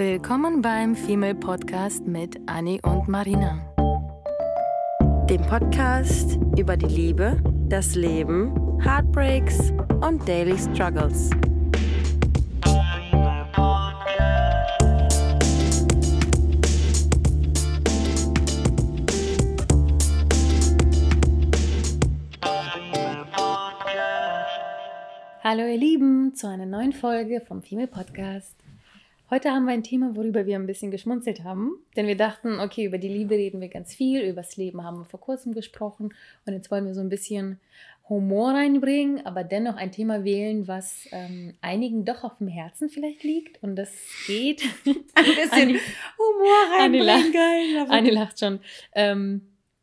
Willkommen beim Female Podcast mit Annie und Marina. Dem Podcast über die Liebe, das Leben, Heartbreaks und Daily Struggles. Hallo ihr Lieben zu einer neuen Folge vom Female Podcast. Heute haben wir ein Thema, worüber wir ein bisschen geschmunzelt haben, denn wir dachten, okay, über die Liebe reden wir ganz viel, über das Leben haben wir vor kurzem gesprochen und jetzt wollen wir so ein bisschen Humor reinbringen, aber dennoch ein Thema wählen, was ähm, einigen doch auf dem Herzen vielleicht liegt und das geht. ein bisschen Anni, Humor reinbringen, Anni geil. Anni lacht schon. Ähm,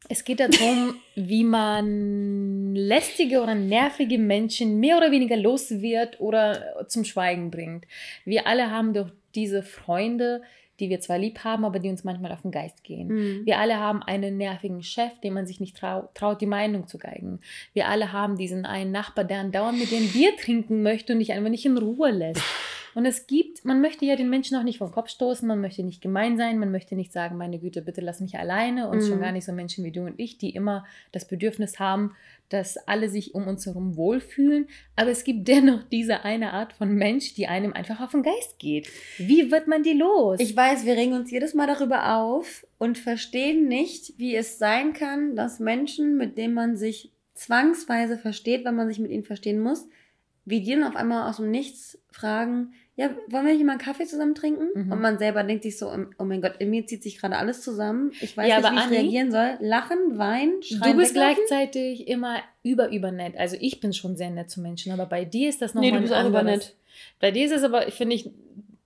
es geht darum, wie man lästige oder nervige Menschen mehr oder weniger los wird oder zum Schweigen bringt. Wir alle haben doch diese Freunde, die wir zwar lieb haben, aber die uns manchmal auf den Geist gehen. Mhm. Wir alle haben einen nervigen Chef, dem man sich nicht trau traut, die Meinung zu geigen. Wir alle haben diesen einen Nachbar, der andauernd mit dem Bier trinken möchte und dich einfach nicht in Ruhe lässt. Und es gibt, man möchte ja den Menschen auch nicht vom Kopf stoßen, man möchte nicht gemein sein, man möchte nicht sagen, meine Güte, bitte lass mich alleine und mhm. schon gar nicht so Menschen wie du und ich, die immer das Bedürfnis haben, dass alle sich um uns herum wohlfühlen. Aber es gibt dennoch diese eine Art von Mensch, die einem einfach auf den Geist geht. Wie wird man die los? Ich weiß, wir regen uns jedes Mal darüber auf und verstehen nicht, wie es sein kann, dass Menschen, mit denen man sich zwangsweise versteht, wenn man sich mit ihnen verstehen muss, wie die dann auf einmal aus dem Nichts fragen, ja, wollen wir nicht mal einen Kaffee zusammen trinken? Mhm. Und man selber denkt sich so, oh mein Gott, in mir zieht sich gerade alles zusammen. Ich weiß ja, nicht, wie ich Anni, reagieren soll. Lachen, weinen, schreien. Du bist gleichzeitig immer über, über nett. Also ich bin schon sehr nett zu Menschen, aber bei dir ist das nochmal Nee, du bist auch über nett. Bei dir ist es aber, finde ich,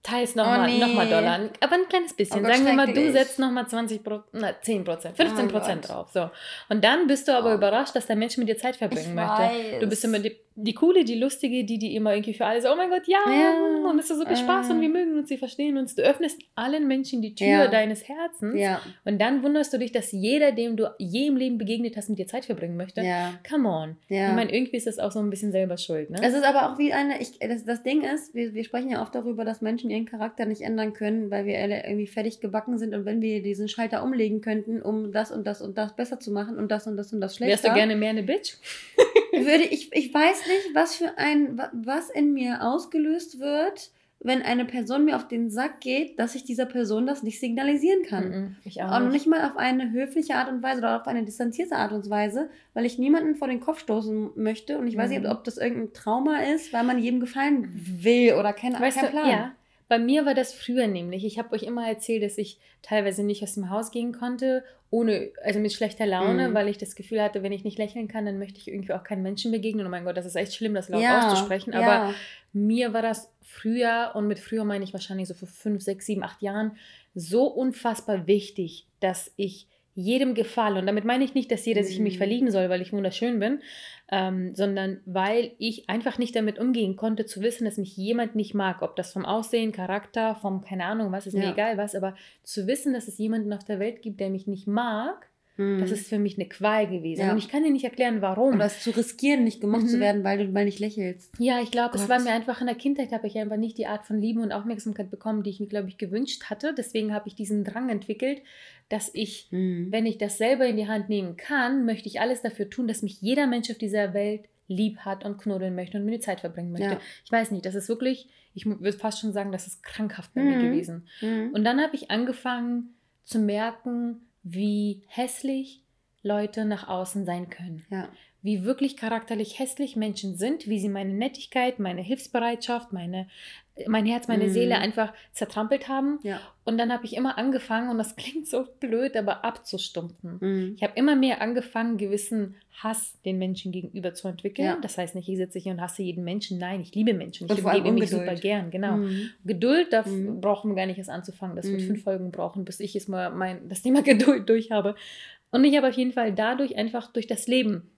teils nochmal oh, nee. noch Dollar. Aber ein kleines bisschen. Oh Gott, Sagen wir mal, du setzt nochmal 20 na, 10 Prozent, 15 Prozent oh drauf. So. Und dann bist du aber oh. überrascht, dass der Mensch mit dir Zeit verbringen ich möchte. Weiß. Du bist immer die, die coole, die lustige, die, die immer irgendwie für alle so, oh mein Gott, ja, ja. und es ist so viel Spaß äh. und wir mögen uns, sie verstehen uns. Du öffnest allen Menschen die Tür ja. deines Herzens ja. und dann wunderst du dich, dass jeder, dem du je im Leben begegnet hast, mit dir Zeit verbringen möchte. Ja. Come on. Ja. Ich meine, irgendwie ist das auch so ein bisschen selber schuld. Ne? Es ist aber auch wie eine, ich, das, das Ding ist, wir, wir sprechen ja oft darüber, dass Menschen ihren Charakter nicht ändern können, weil wir alle irgendwie fertig gebacken sind und wenn wir diesen Schalter umlegen könnten, um das und das und das besser zu machen und das und das und das schlechter. Wärst du gerne mehr eine Bitch? würde ich, ich weiß nicht, was für ein, was in mir ausgelöst wird, wenn eine Person mir auf den Sack geht, dass ich dieser Person das nicht signalisieren kann. Mm -mm, ich auch nicht. Und nicht mal auf eine höfliche Art und Weise oder auf eine distanzierte Art und Weise, weil ich niemanden vor den Kopf stoßen möchte. Und ich weiß nicht, mhm. ob das irgendein Trauma ist, weil man jedem gefallen will oder kein, weißt kein Plan. Du, ja, bei mir war das früher nämlich. Ich habe euch immer erzählt, dass ich teilweise nicht aus dem Haus gehen konnte, ohne, also mit schlechter Laune, mhm. weil ich das Gefühl hatte, wenn ich nicht lächeln kann, dann möchte ich irgendwie auch keinen Menschen begegnen. Oh mein Gott, das ist echt schlimm, das laut ja, auszusprechen. Aber ja. mir war das früher, und mit früher meine ich wahrscheinlich so vor fünf, sechs, sieben, acht Jahren, so unfassbar wichtig, dass ich jedem gefalle. Und damit meine ich nicht, dass jeder sich in mich mhm. verlieben soll, weil ich wunderschön bin, ähm, sondern weil ich einfach nicht damit umgehen konnte, zu wissen, dass mich jemand nicht mag. Ob das vom Aussehen, Charakter, vom, keine Ahnung, was, ist ja. mir egal was, aber zu wissen, dass es jemanden auf der Welt gibt, der mich nicht mag, das mhm. ist für mich eine Qual gewesen. Ja. Und ich kann dir nicht erklären, warum. Oder es zu riskieren, nicht gemocht mhm. zu werden, weil du mal nicht lächelst. Ja, ich glaube, es war mir einfach in der Kindheit, habe ich einfach nicht die Art von Liebe und Aufmerksamkeit bekommen, die ich mir, glaube ich, gewünscht hatte. Deswegen habe ich diesen Drang entwickelt, dass ich, mhm. wenn ich das selber in die Hand nehmen kann, möchte ich alles dafür tun, dass mich jeder Mensch auf dieser Welt lieb hat und knuddeln möchte und mir die Zeit verbringen möchte. Ja. Ich weiß nicht, das ist wirklich, ich würde fast schon sagen, das ist krankhaft bei mhm. mir gewesen. Mhm. Und dann habe ich angefangen zu merken, wie hässlich Leute nach außen sein können. Ja. Wie wirklich charakterlich hässlich Menschen sind, wie sie meine Nettigkeit, meine Hilfsbereitschaft, meine, mein Herz, meine mhm. Seele einfach zertrampelt haben. Ja. Und dann habe ich immer angefangen, und das klingt so blöd, aber abzustumpfen. Mhm. Ich habe immer mehr angefangen, gewissen Hass den Menschen gegenüber zu entwickeln. Ja. Das heißt nicht, ich sitze hier und hasse jeden Menschen. Nein, ich liebe Menschen. Ich liebe mich super gern. Genau. Mhm. Geduld, da mhm. brauchen wir gar nicht erst anzufangen. Das wird mhm. fünf Folgen brauchen, bis ich jetzt mal mein, das Thema Geduld durch habe. Und ich habe auf jeden Fall dadurch einfach durch das Leben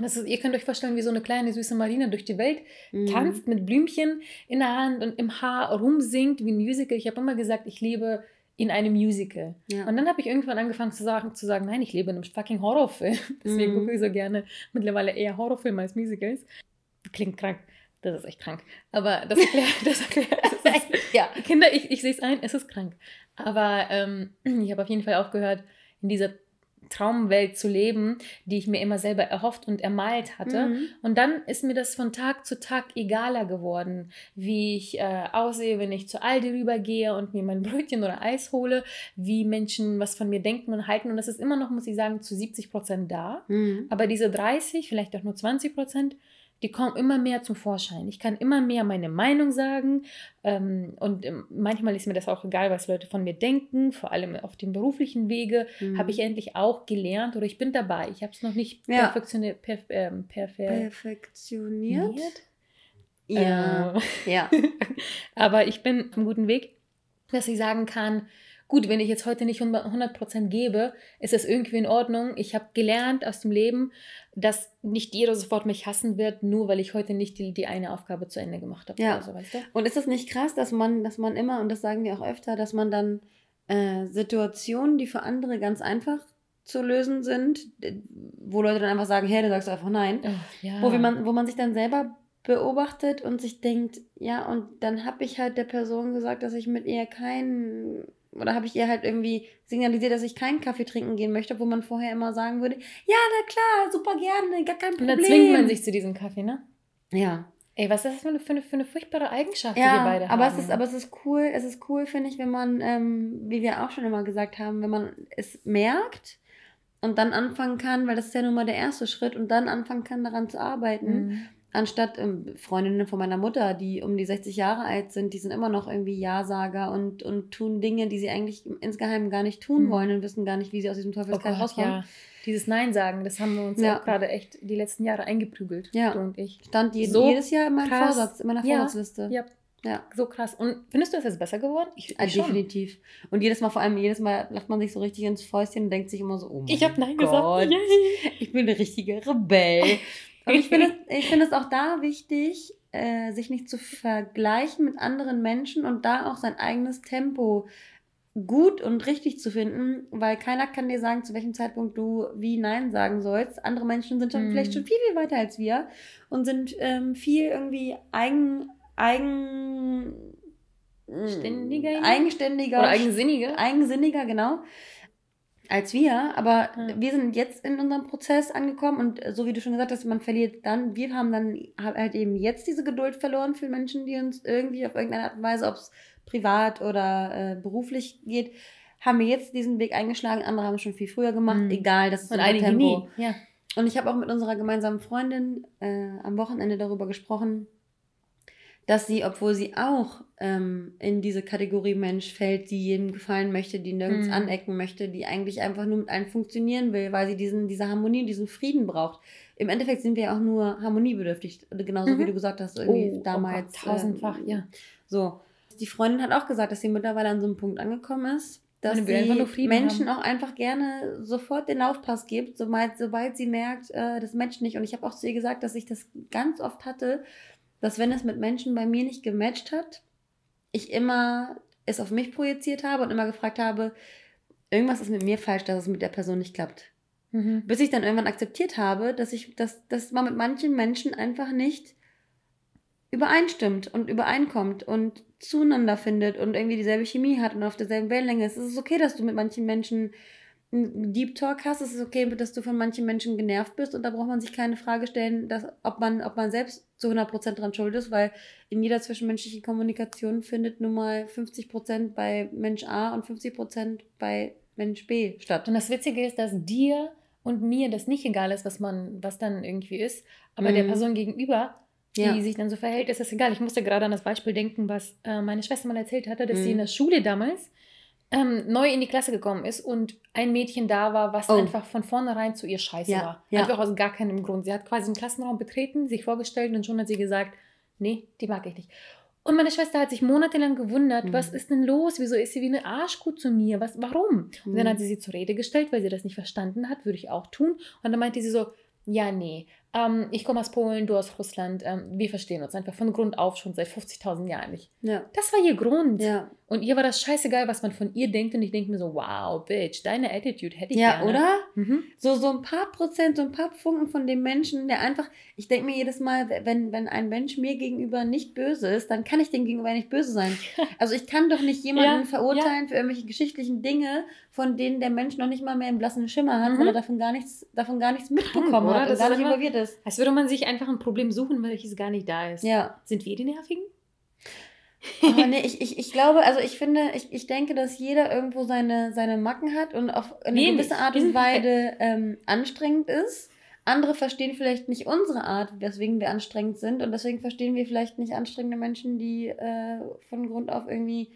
das ist, ihr könnt euch vorstellen, wie so eine kleine süße Marina durch die Welt mhm. tanzt mit Blümchen in der Hand und im Haar rumsingt wie ein Musical. Ich habe immer gesagt, ich lebe in einem Musical. Ja. Und dann habe ich irgendwann angefangen zu sagen, zu sagen, nein, ich lebe in einem fucking Horrorfilm. Deswegen mhm. gucke ich so gerne mittlerweile eher Horrorfilme als Musicals. Klingt krank. Das ist echt krank. Aber das erklärt, das erklärt. Das ist, ja. Kinder, ich, ich sehe es ein, es ist krank. Aber ähm, ich habe auf jeden Fall aufgehört, in dieser Traumwelt zu leben, die ich mir immer selber erhofft und ermalt hatte. Mhm. Und dann ist mir das von Tag zu Tag egaler geworden, wie ich äh, aussehe, wenn ich zu Aldi rübergehe und mir mein Brötchen oder Eis hole, wie Menschen was von mir denken und halten. Und das ist immer noch, muss ich sagen, zu 70 Prozent da. Mhm. Aber diese 30, vielleicht auch nur 20 Prozent, die kommen immer mehr zum Vorschein. Ich kann immer mehr meine Meinung sagen ähm, und ähm, manchmal ist mir das auch egal, was Leute von mir denken, vor allem auf dem beruflichen Wege mhm. habe ich endlich auch gelernt oder ich bin dabei. Ich habe es noch nicht ja. perfektioniert. Perf ähm, perfe perfektioniert? Ja. Äh, ja. Aber ich bin auf einem guten Weg, dass ich sagen kann, gut, wenn ich jetzt heute nicht 100% gebe, ist das irgendwie in Ordnung. Ich habe gelernt aus dem Leben, dass nicht jeder sofort mich hassen wird, nur weil ich heute nicht die, die eine Aufgabe zu Ende gemacht habe. Ja. So, weißt du? Und ist das nicht krass, dass man, dass man immer, und das sagen wir auch öfter, dass man dann äh, Situationen, die für andere ganz einfach zu lösen sind, wo Leute dann einfach sagen, hey, du sagst einfach nein, oh, ja. wo, man, wo man sich dann selber beobachtet und sich denkt, ja, und dann habe ich halt der Person gesagt, dass ich mit ihr keinen oder habe ich ihr halt irgendwie signalisiert, dass ich keinen Kaffee trinken gehen möchte, wo man vorher immer sagen würde, ja, na klar, super gerne, gar kein Problem. Und dann zwingt man sich zu diesem Kaffee, ne? Ja. Ey, was ist das für eine, für eine, für eine furchtbare Eigenschaft, ja, die wir beide aber haben? Es ist, aber es ist cool, es ist cool, finde ich, wenn man, ähm, wie wir auch schon immer gesagt haben, wenn man es merkt und dann anfangen kann, weil das ist ja nun mal der erste Schritt und dann anfangen kann, daran zu arbeiten. Mhm anstatt ähm, Freundinnen von meiner Mutter, die um die 60 Jahre alt sind, die sind immer noch irgendwie Ja-Sager und, und tun Dinge, die sie eigentlich insgeheim gar nicht tun mhm. wollen und wissen gar nicht, wie sie aus diesem Teufelskreis oh rauskommen. Ja. Dieses Nein sagen, das haben wir uns ja. gerade echt die letzten Jahre eingeprügelt, ja. du und ich. Stand jeden, so jedes Jahr in meinem krass. Vorsatz, in meiner Vorsatzliste. Ja. Ja. So krass. Und findest du, es ist besser geworden? Ich, ich ja, definitiv. Und jedes Mal, vor allem jedes Mal, lacht man sich so richtig ins Fäustchen und denkt sich immer so, oh mein Ich habe Nein Gott, gesagt. Yay. Ich bin eine richtige Rebell. Aber ich finde es, find es auch da wichtig, äh, sich nicht zu vergleichen mit anderen Menschen und da auch sein eigenes Tempo gut und richtig zu finden, weil keiner kann dir sagen, zu welchem Zeitpunkt du wie Nein sagen sollst. Andere Menschen sind schon mm. vielleicht schon viel, viel weiter als wir und sind ähm, viel irgendwie eigen, eigen Ständiger, eigenständiger oder eigensinniger. Eigensinniger, genau als wir, aber ja. wir sind jetzt in unserem Prozess angekommen und äh, so wie du schon gesagt hast, man verliert dann, wir haben dann halt eben jetzt diese Geduld verloren für Menschen, die uns irgendwie auf irgendeine Art und Weise, ob es privat oder äh, beruflich geht, haben wir jetzt diesen Weg eingeschlagen, andere haben es schon viel früher gemacht, mhm. egal, das ist und einige Tempo. Nie. Ja. Und ich habe auch mit unserer gemeinsamen Freundin äh, am Wochenende darüber gesprochen, dass sie, obwohl sie auch ähm, in diese Kategorie Mensch fällt, die jedem gefallen möchte, die nirgends mhm. anecken möchte, die eigentlich einfach nur mit einem funktionieren will, weil sie diesen, diese Harmonie, diesen Frieden braucht. Im Endeffekt sind wir auch nur harmoniebedürftig, genauso mhm. wie du gesagt hast, irgendwie oh, damals. Oh Gott, tausendfach, äh, ja. So. Die Freundin hat auch gesagt, dass sie mittlerweile an so einem Punkt angekommen ist, dass sie Menschen haben. auch einfach gerne sofort den Laufpass gibt, sobald, sobald sie merkt, äh, das Mensch nicht. Und ich habe auch zu ihr gesagt, dass ich das ganz oft hatte, dass wenn es mit Menschen bei mir nicht gematcht hat, ich immer es auf mich projiziert habe und immer gefragt habe, irgendwas ist mit mir falsch, dass es mit der Person nicht klappt. Mhm. Bis ich dann irgendwann akzeptiert habe, dass ich, dass, dass man mit manchen Menschen einfach nicht übereinstimmt und übereinkommt und zueinander findet und irgendwie dieselbe Chemie hat und auf derselben Wellenlänge ist. Es ist okay, dass du mit manchen Menschen einen Deep Talk hast, es ist okay, dass du von manchen Menschen genervt bist und da braucht man sich keine Frage stellen, dass, ob, man, ob man selbst zu 100% dran schuld ist, weil in jeder zwischenmenschlichen Kommunikation findet nun mal 50% bei Mensch A und 50% bei Mensch B statt. Und das Witzige ist, dass dir und mir das nicht egal ist, was man, was dann irgendwie ist, aber mhm. der Person gegenüber, die ja. sich dann so verhält, ist das egal. Ich musste gerade an das Beispiel denken, was äh, meine Schwester mal erzählt hatte, dass mhm. sie in der Schule damals ähm, neu in die Klasse gekommen ist und ein Mädchen da war, was oh. einfach von vornherein zu ihr scheiße ja, war. Ja. Einfach aus gar keinem Grund. Sie hat quasi den Klassenraum betreten, sich vorgestellt und schon hat sie gesagt, nee, die mag ich nicht. Und meine Schwester hat sich monatelang gewundert, mhm. was ist denn los? Wieso ist sie wie eine Arschkuh zu mir? Was, warum? Mhm. Und dann mhm. hat sie sie zur Rede gestellt, weil sie das nicht verstanden hat, würde ich auch tun. Und dann meinte sie so, ja, nee, ähm, ich komme aus Polen, du aus Russland, ähm, wir verstehen uns einfach von Grund auf schon seit 50.000 Jahren nicht. Ja. Das war ihr Grund. Ja. Und ihr war das scheißegal, was man von ihr denkt. Und ich denke mir so, wow, Bitch, deine Attitude hätte ich ja, gerne. Ja, oder? Mhm. So, so ein paar Prozent, so ein paar Funken von dem Menschen, der einfach, ich denke mir jedes Mal, wenn, wenn ein Mensch mir gegenüber nicht böse ist, dann kann ich dem gegenüber nicht böse sein. Also ich kann doch nicht jemanden ja, verurteilen für irgendwelche geschichtlichen Dinge, von denen der Mensch noch nicht mal mehr einen blassen Schimmer hat, mhm. weil er davon gar nichts, davon gar nichts mitbekommen hat und gar nicht involviert ist. Als würde man sich einfach ein Problem suchen, welches gar nicht da ist. Ja. Sind wir die Nervigen? Aber nee, ich, ich, ich glaube, also ich finde, ich, ich denke, dass jeder irgendwo seine, seine Macken hat und auf eine nee, gewisse Art und Weise ähm, anstrengend ist. Andere verstehen vielleicht nicht unsere Art, weswegen wir anstrengend sind. Und deswegen verstehen wir vielleicht nicht anstrengende Menschen, die äh, von Grund auf irgendwie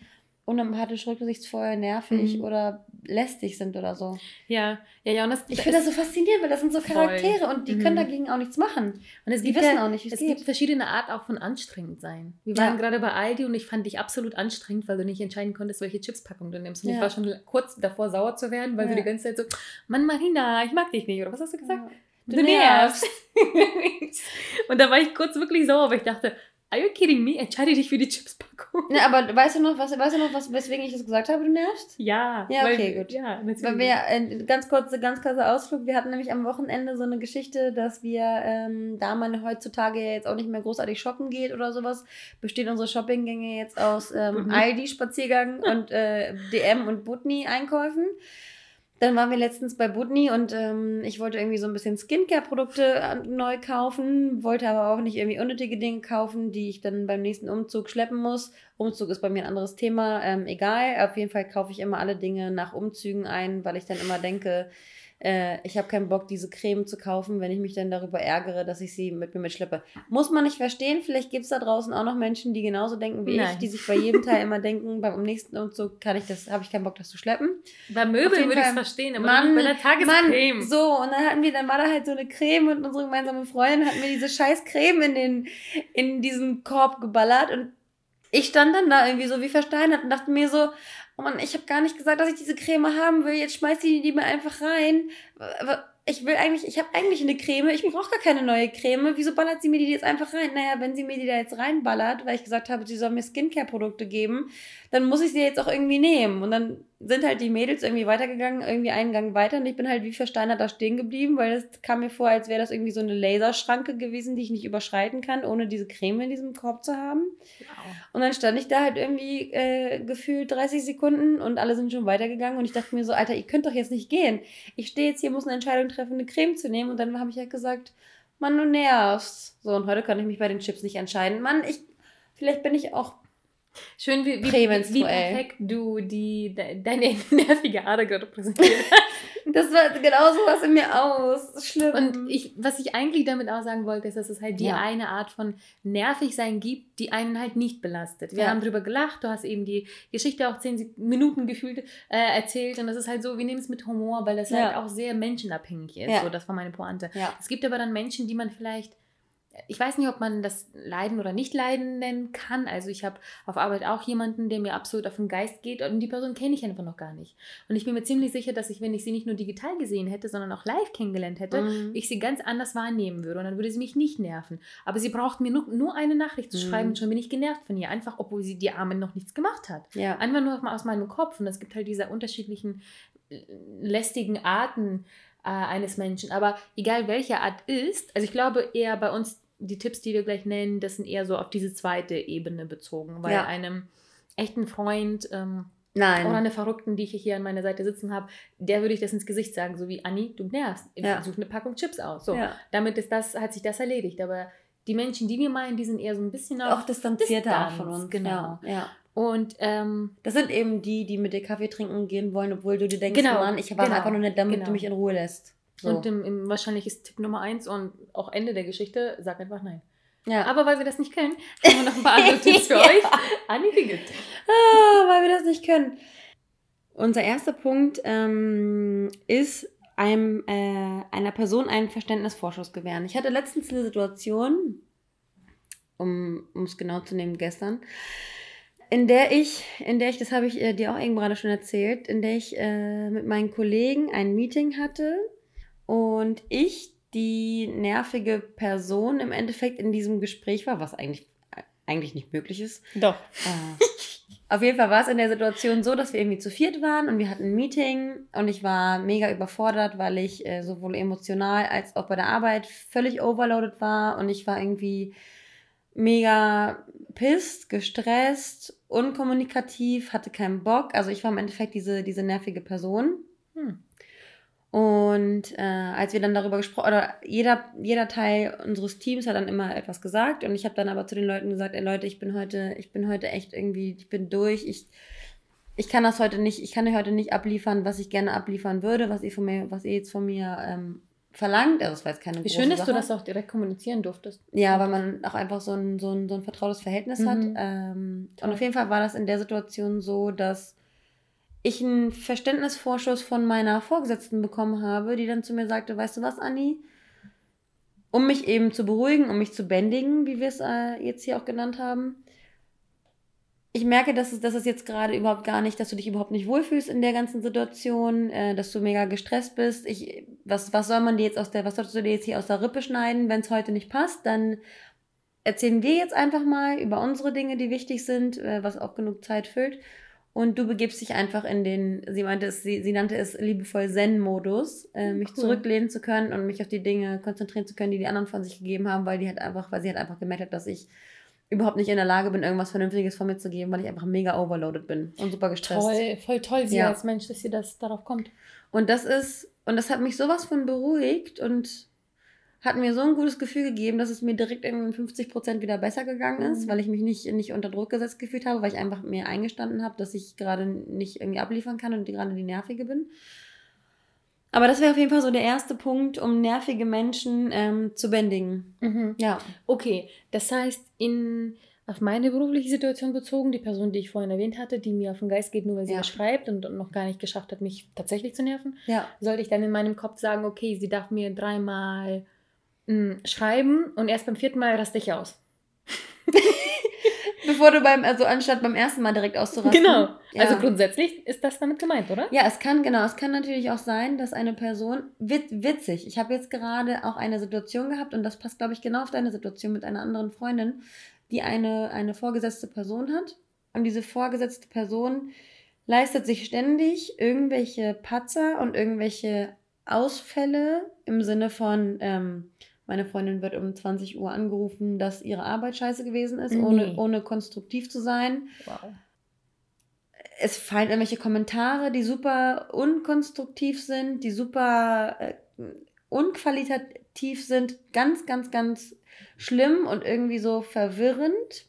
unempathisch, rücksichtsvoll, nervig mhm. oder lästig sind oder so. Ja, ja, ja. Und das, ich finde das so faszinierend, weil das sind so Charaktere voll. und die mhm. können dagegen auch nichts machen. Und es die gibt wissen ja, auch nicht, wie es, es geht. gibt verschiedene Art auch von anstrengend sein. Wir waren ja. gerade bei Aldi und ich fand dich absolut anstrengend, weil du nicht entscheiden konntest, welche Chipspackung du nimmst. Und ja. ich war schon kurz davor, sauer zu werden, weil du die ganze Zeit so, Mann, Marina, ich mag dich nicht. Oder was hast du gesagt? Du, du nervst. und da war ich kurz wirklich sauer, weil ich dachte, Are you kidding me? Entscheide dich für die Chipspackung. Ja, aber weißt du noch, was, weißt du noch, was, weswegen ich das gesagt habe, du nervst? Ja. Ja, okay, weil, gut. Ja, weil wir, äh, ganz kurz, ganz kurzer Ausflug, wir hatten nämlich am Wochenende so eine Geschichte, dass wir, ähm, da man heutzutage jetzt auch nicht mehr großartig shoppen geht oder sowas, bestehen unsere Shoppinggänge jetzt aus ähm, Aldi-Spaziergang und äh, DM und Butni-Einkäufen. Dann waren wir letztens bei Budni und ähm, ich wollte irgendwie so ein bisschen Skincare-Produkte neu kaufen, wollte aber auch nicht irgendwie unnötige Dinge kaufen, die ich dann beim nächsten Umzug schleppen muss. Umzug ist bei mir ein anderes Thema, ähm, egal. Auf jeden Fall kaufe ich immer alle Dinge nach Umzügen ein, weil ich dann immer denke, äh, ich habe keinen Bock, diese Creme zu kaufen, wenn ich mich dann darüber ärgere, dass ich sie mit mir mitschleppe. Muss man nicht verstehen. Vielleicht gibt es da draußen auch noch Menschen, die genauso denken wie Nein. ich, die sich bei jedem Teil immer denken, beim nächsten Umzug kann ich das, habe ich keinen Bock, das zu schleppen. Bei Möbeln würde ich es verstehen, aber Mann, bei der Tagescreme. Mann, so, und dann hatten wir, dann war da halt so eine Creme und unsere gemeinsame Freundin hat mir diese scheiß Creme in, den, in diesen Korb geballert und ich stand dann da irgendwie so wie versteinert und dachte mir so, oh Mann, ich habe gar nicht gesagt, dass ich diese Creme haben will. Jetzt schmeißt die die mir einfach rein. Ich will eigentlich, ich habe eigentlich eine Creme. Ich brauche gar keine neue Creme. Wieso ballert sie mir die jetzt einfach rein? Naja, wenn sie mir die da jetzt reinballert, weil ich gesagt habe, sie soll mir Skincare-Produkte geben, dann muss ich sie jetzt auch irgendwie nehmen. Und dann sind halt die Mädels irgendwie weitergegangen, irgendwie einen Gang weiter und ich bin halt wie versteinert da stehen geblieben, weil es kam mir vor, als wäre das irgendwie so eine Laserschranke gewesen, die ich nicht überschreiten kann, ohne diese Creme in diesem Korb zu haben. Wow. Und dann stand ich da halt irgendwie äh, gefühlt 30 Sekunden und alle sind schon weitergegangen und ich dachte mir so, Alter, ihr könnt doch jetzt nicht gehen. Ich stehe jetzt hier, muss eine Entscheidung treffen, eine Creme zu nehmen und dann habe ich halt gesagt, Mann, du nervst. So, und heute kann ich mich bei den Chips nicht entscheiden. Mann, ich, vielleicht bin ich auch Schön, wie, wie, wie perfekt du die, de, deine nervige Ader gerade präsentiert hast. das war genau so was in mir aus. Schlimm. Und ich, was ich eigentlich damit auch sagen wollte, ist, dass es halt die ja. eine Art von nervig sein gibt, die einen halt nicht belastet. Wir ja. haben drüber gelacht, du hast eben die Geschichte auch zehn Minuten gefühlt äh, erzählt und das ist halt so, wir nehmen es mit Humor, weil das ja. halt auch sehr menschenabhängig ist. So, das war meine Pointe. Es gibt aber dann Menschen, die man vielleicht ich weiß nicht, ob man das Leiden oder nicht Leiden nennen kann. Also ich habe auf Arbeit auch jemanden, der mir absolut auf den Geist geht und die Person kenne ich einfach noch gar nicht. Und ich bin mir ziemlich sicher, dass ich, wenn ich sie nicht nur digital gesehen hätte, sondern auch live kennengelernt hätte, mhm. ich sie ganz anders wahrnehmen würde und dann würde sie mich nicht nerven. Aber sie braucht mir nur, nur eine Nachricht zu schreiben mhm. und schon bin ich genervt von ihr. Einfach, obwohl sie die Arme noch nichts gemacht hat. Ja. Einfach nur aus meinem Kopf. Und es gibt halt diese unterschiedlichen äh, lästigen Arten, äh, eines Menschen. Aber egal welche Art ist, also ich glaube eher bei uns die Tipps, die wir gleich nennen, das sind eher so auf diese zweite Ebene bezogen, weil ja. einem echten Freund ähm, Nein. oder einer Verrückten, die ich hier an meiner Seite sitzen habe, der würde ich das ins Gesicht sagen, so wie Anni, du nervst, ja. such eine Packung Chips aus. So, ja. damit ist das, hat sich das erledigt. Aber die Menschen, die wir meinen, die sind eher so ein bisschen auch distanzierter Distanz, von uns. Genau. Ja. Und ähm, das sind eben die, die mit dir Kaffee trinken gehen wollen, obwohl du dir denkst, genau, Mann, ich war genau, einfach nur nicht, damit genau. du mich in Ruhe lässt. So. Und im, im, wahrscheinlich ist Tipp Nummer eins und auch Ende der Geschichte, sag einfach nein. Ja. Aber weil wir das nicht können, haben wir noch ein paar andere Tipps für euch. Anni, wie geht's? Ah, weil wir das nicht können. Unser erster Punkt ähm, ist, einem, äh, einer Person einen Verständnisvorschuss gewähren. Ich hatte letztens eine Situation, um es genau zu nehmen, gestern, in der ich, in der ich, das habe ich äh, dir auch eben gerade schon erzählt, in der ich äh, mit meinen Kollegen ein Meeting hatte und ich die nervige Person im Endeffekt in diesem Gespräch war, was eigentlich, eigentlich nicht möglich ist. Doch. Äh, auf jeden Fall war es in der Situation so, dass wir irgendwie zu viert waren und wir hatten ein Meeting und ich war mega überfordert, weil ich äh, sowohl emotional als auch bei der Arbeit völlig overloaded war und ich war irgendwie mega pisst, gestresst, unkommunikativ, hatte keinen Bock. Also ich war im Endeffekt diese, diese nervige Person. Hm. Und äh, als wir dann darüber gesprochen, oder jeder, jeder Teil unseres Teams hat dann immer etwas gesagt und ich habe dann aber zu den Leuten gesagt, ey Leute, ich bin heute, ich bin heute echt irgendwie, ich bin durch, ich, ich kann das heute nicht, ich kann heute nicht abliefern, was ich gerne abliefern würde, was ihr von mir, was ihr jetzt von mir ähm, verlangt. Also es war jetzt keine Wie schön, dass Sache. du das auch direkt kommunizieren durftest. Ja, weil man auch einfach so ein, so ein, so ein vertrautes Verhältnis mhm. hat. Ähm, und auf jeden Fall war das in der Situation so, dass ich einen Verständnisvorschuss von meiner Vorgesetzten bekommen habe, die dann zu mir sagte, weißt du was, Anni? Um mich eben zu beruhigen, um mich zu bändigen, wie wir es äh, jetzt hier auch genannt haben. Ich merke, dass es, dass es jetzt gerade überhaupt gar nicht, dass du dich überhaupt nicht wohlfühlst in der ganzen Situation, äh, dass du mega gestresst bist. Ich, was, was soll man dir jetzt aus der, was solltest du dir jetzt hier aus der Rippe schneiden, wenn es heute nicht passt? Dann erzählen wir jetzt einfach mal über unsere Dinge, die wichtig sind, äh, was auch genug Zeit füllt und du begibst dich einfach in den, sie meinte es, sie, sie nannte es liebevoll Zen-Modus, äh, mich cool. zurücklehnen zu können und mich auf die Dinge konzentrieren zu können, die die anderen von sich gegeben haben, weil die halt einfach, weil sie halt einfach gemerkt hat, dass ich überhaupt nicht in der Lage bin, irgendwas Vernünftiges von mir zu geben, weil ich einfach mega overloaded bin und super gestresst. Toll, voll toll, sie ja. als Mensch, dass sie das darauf kommt. Und das ist, und das hat mich sowas von beruhigt und hat mir so ein gutes Gefühl gegeben, dass es mir direkt irgendwie 50 Prozent wieder besser gegangen ist, mhm. weil ich mich nicht, nicht unter Druck gesetzt gefühlt habe, weil ich einfach mir eingestanden habe, dass ich gerade nicht irgendwie abliefern kann und gerade die Nervige bin. Aber das wäre auf jeden Fall so der erste Punkt, um nervige Menschen ähm, zu bändigen. Mhm. Ja. Okay, das heißt, in, auf meine berufliche Situation bezogen, die Person, die ich vorhin erwähnt hatte, die mir auf den Geist geht, nur weil sie ja. schreibt und, und noch gar nicht geschafft hat, mich tatsächlich zu nerven, ja. sollte ich dann in meinem Kopf sagen, okay, sie darf mir dreimal mh, schreiben und erst beim vierten Mal raste ich aus. Bevor du beim, also anstatt beim ersten Mal direkt auszurasten. Genau. Ja. Also grundsätzlich ist das damit gemeint, oder? Ja, es kann, genau, es kann natürlich auch sein, dass eine Person, wit, witzig, ich habe jetzt gerade auch eine Situation gehabt und das passt, glaube ich, genau auf deine Situation mit einer anderen Freundin, die eine, eine vorgesetzte Person hat. Und diese vorgesetzte Person leistet sich ständig irgendwelche Patzer und irgendwelche Ausfälle im Sinne von, ähm, meine Freundin wird um 20 Uhr angerufen, dass ihre Arbeit scheiße gewesen ist, nee. ohne, ohne konstruktiv zu sein. Wow. Es fallen irgendwelche Kommentare, die super unkonstruktiv sind, die super äh, unqualitativ sind, ganz, ganz, ganz schlimm und irgendwie so verwirrend.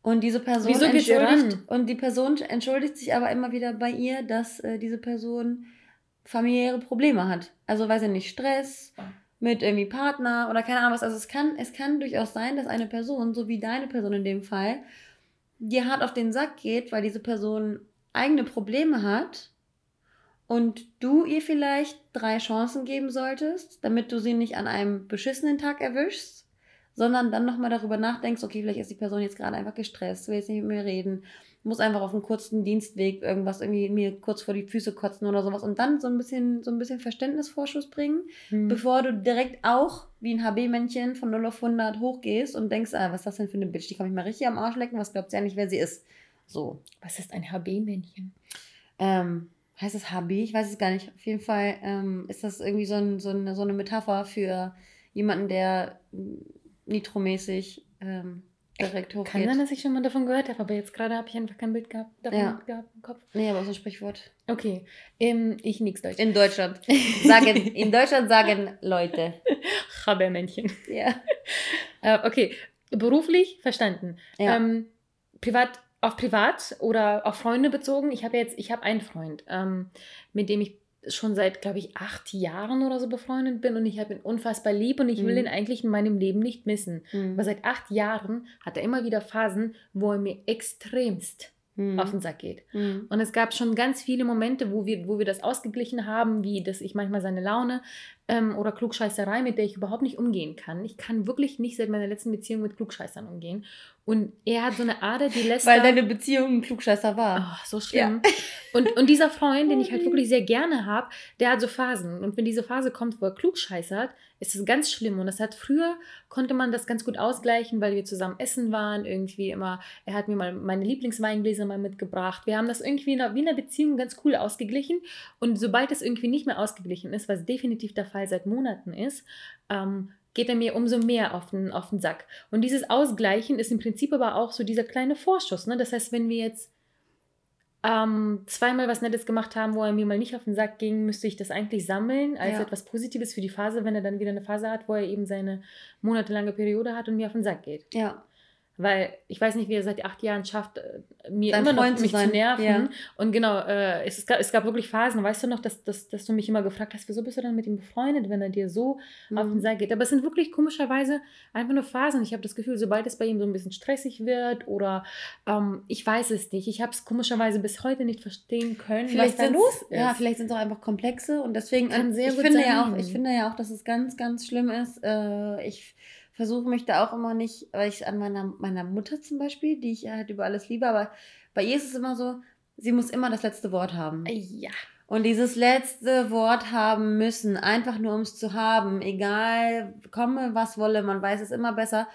Und diese Person Wieso entschuldigt und die Person entschuldigt sich aber immer wieder bei ihr, dass äh, diese Person familiäre Probleme hat. Also weiß ich nicht, Stress, mit irgendwie Partner oder keine Ahnung was. Also es kann, es kann durchaus sein, dass eine Person, so wie deine Person in dem Fall, dir hart auf den Sack geht, weil diese Person eigene Probleme hat und du ihr vielleicht drei Chancen geben solltest, damit du sie nicht an einem beschissenen Tag erwischst, sondern dann nochmal darüber nachdenkst, okay, vielleicht ist die Person jetzt gerade einfach gestresst, will jetzt nicht mit mir reden muss einfach auf einem kurzen Dienstweg irgendwas irgendwie mir kurz vor die Füße kotzen oder sowas und dann so ein bisschen, so ein bisschen Verständnisvorschuss bringen, mhm. bevor du direkt auch wie ein HB-Männchen von 0 auf 100 hochgehst und denkst, ah, was ist das denn für eine Bitch? Die kann mich mal richtig am Arsch lecken, was glaubt sie eigentlich, wer sie ist? So. Was ist ein HB-Männchen? Ähm, heißt das HB? Ich weiß es gar nicht. Auf jeden Fall ähm, ist das irgendwie so, ein, so, eine, so eine Metapher für jemanden, der nitromäßig ähm, direkt hochgeht. Kann sein, dass ich schon mal davon gehört habe, aber jetzt gerade habe ich einfach kein Bild gehabt, davon ja. gehabt im Kopf. Nee, aber so ein Sprichwort. Okay, ähm, ich nix Deutsch. In Deutschland. Sagen, in Deutschland sagen Leute. Habermännchen. Ja. äh, okay, beruflich verstanden. Ja. Ähm, privat, auf privat oder auf Freunde bezogen. Ich habe jetzt, ich habe einen Freund, ähm, mit dem ich schon seit, glaube ich, acht Jahren oder so befreundet bin und ich habe ihn unfassbar lieb und ich will mhm. ihn eigentlich in meinem Leben nicht missen. Mhm. Aber seit acht Jahren hat er immer wieder Phasen, wo er mir extremst mhm. auf den Sack geht. Mhm. Und es gab schon ganz viele Momente, wo wir, wo wir das ausgeglichen haben, wie dass ich manchmal seine Laune ähm, oder Klugscheißerei, mit der ich überhaupt nicht umgehen kann. Ich kann wirklich nicht seit meiner letzten Beziehung mit Klugscheißern umgehen. Und er hat so eine Ader, die lässt. Weil deine Beziehung ein Klugscheißer war. Oh, so schlimm. Ja. Und, und dieser Freund, den ich halt wirklich sehr gerne habe, der hat so Phasen. Und wenn diese Phase kommt, wo er klugscheißert, ist es ganz schlimm. Und das hat früher, konnte man das ganz gut ausgleichen, weil wir zusammen essen waren. Irgendwie immer, er hat mir mal meine Lieblingsweingläser mal mitgebracht. Wir haben das irgendwie in einer, wie in einer Beziehung ganz cool ausgeglichen. Und sobald es irgendwie nicht mehr ausgeglichen ist, was definitiv der Fall seit Monaten ist, ähm, geht er mir umso mehr auf den, auf den Sack. Und dieses Ausgleichen ist im Prinzip aber auch so dieser kleine Vorschuss. Ne? Das heißt, wenn wir jetzt ähm, zweimal was Nettes gemacht haben, wo er mir mal nicht auf den Sack ging, müsste ich das eigentlich sammeln als ja. etwas Positives für die Phase, wenn er dann wieder eine Phase hat, wo er eben seine monatelange Periode hat und mir auf den Sack geht. Ja. Weil ich weiß nicht, wie er seit acht Jahren schafft, äh, mir Dein immer noch Freund mich zu, zu nerven. Ja. Und genau, äh, es, es, gab, es gab wirklich Phasen, weißt du noch, dass, dass, dass du mich immer gefragt hast, wieso bist du dann mit ihm befreundet, wenn er dir so mhm. auf den Sack geht. Aber es sind wirklich komischerweise einfach nur Phasen. Ich habe das Gefühl, sobald es bei ihm so ein bisschen stressig wird oder ähm, ich weiß es nicht, ich habe es komischerweise bis heute nicht verstehen können, vielleicht was da los ist. Ja, vielleicht sind es auch einfach komplexe und deswegen, Kann sehr ich, gut finde sein. ja auch, ich finde ja auch, dass es ganz, ganz schlimm ist. Äh, ich versuche mich da auch immer nicht, weil ich an meiner, meiner Mutter zum Beispiel, die ich halt über alles liebe, aber bei ihr ist es immer so, sie muss immer das letzte Wort haben. Ja. Und dieses letzte Wort haben müssen, einfach nur um es zu haben, egal, komme was wolle, man weiß es immer besser,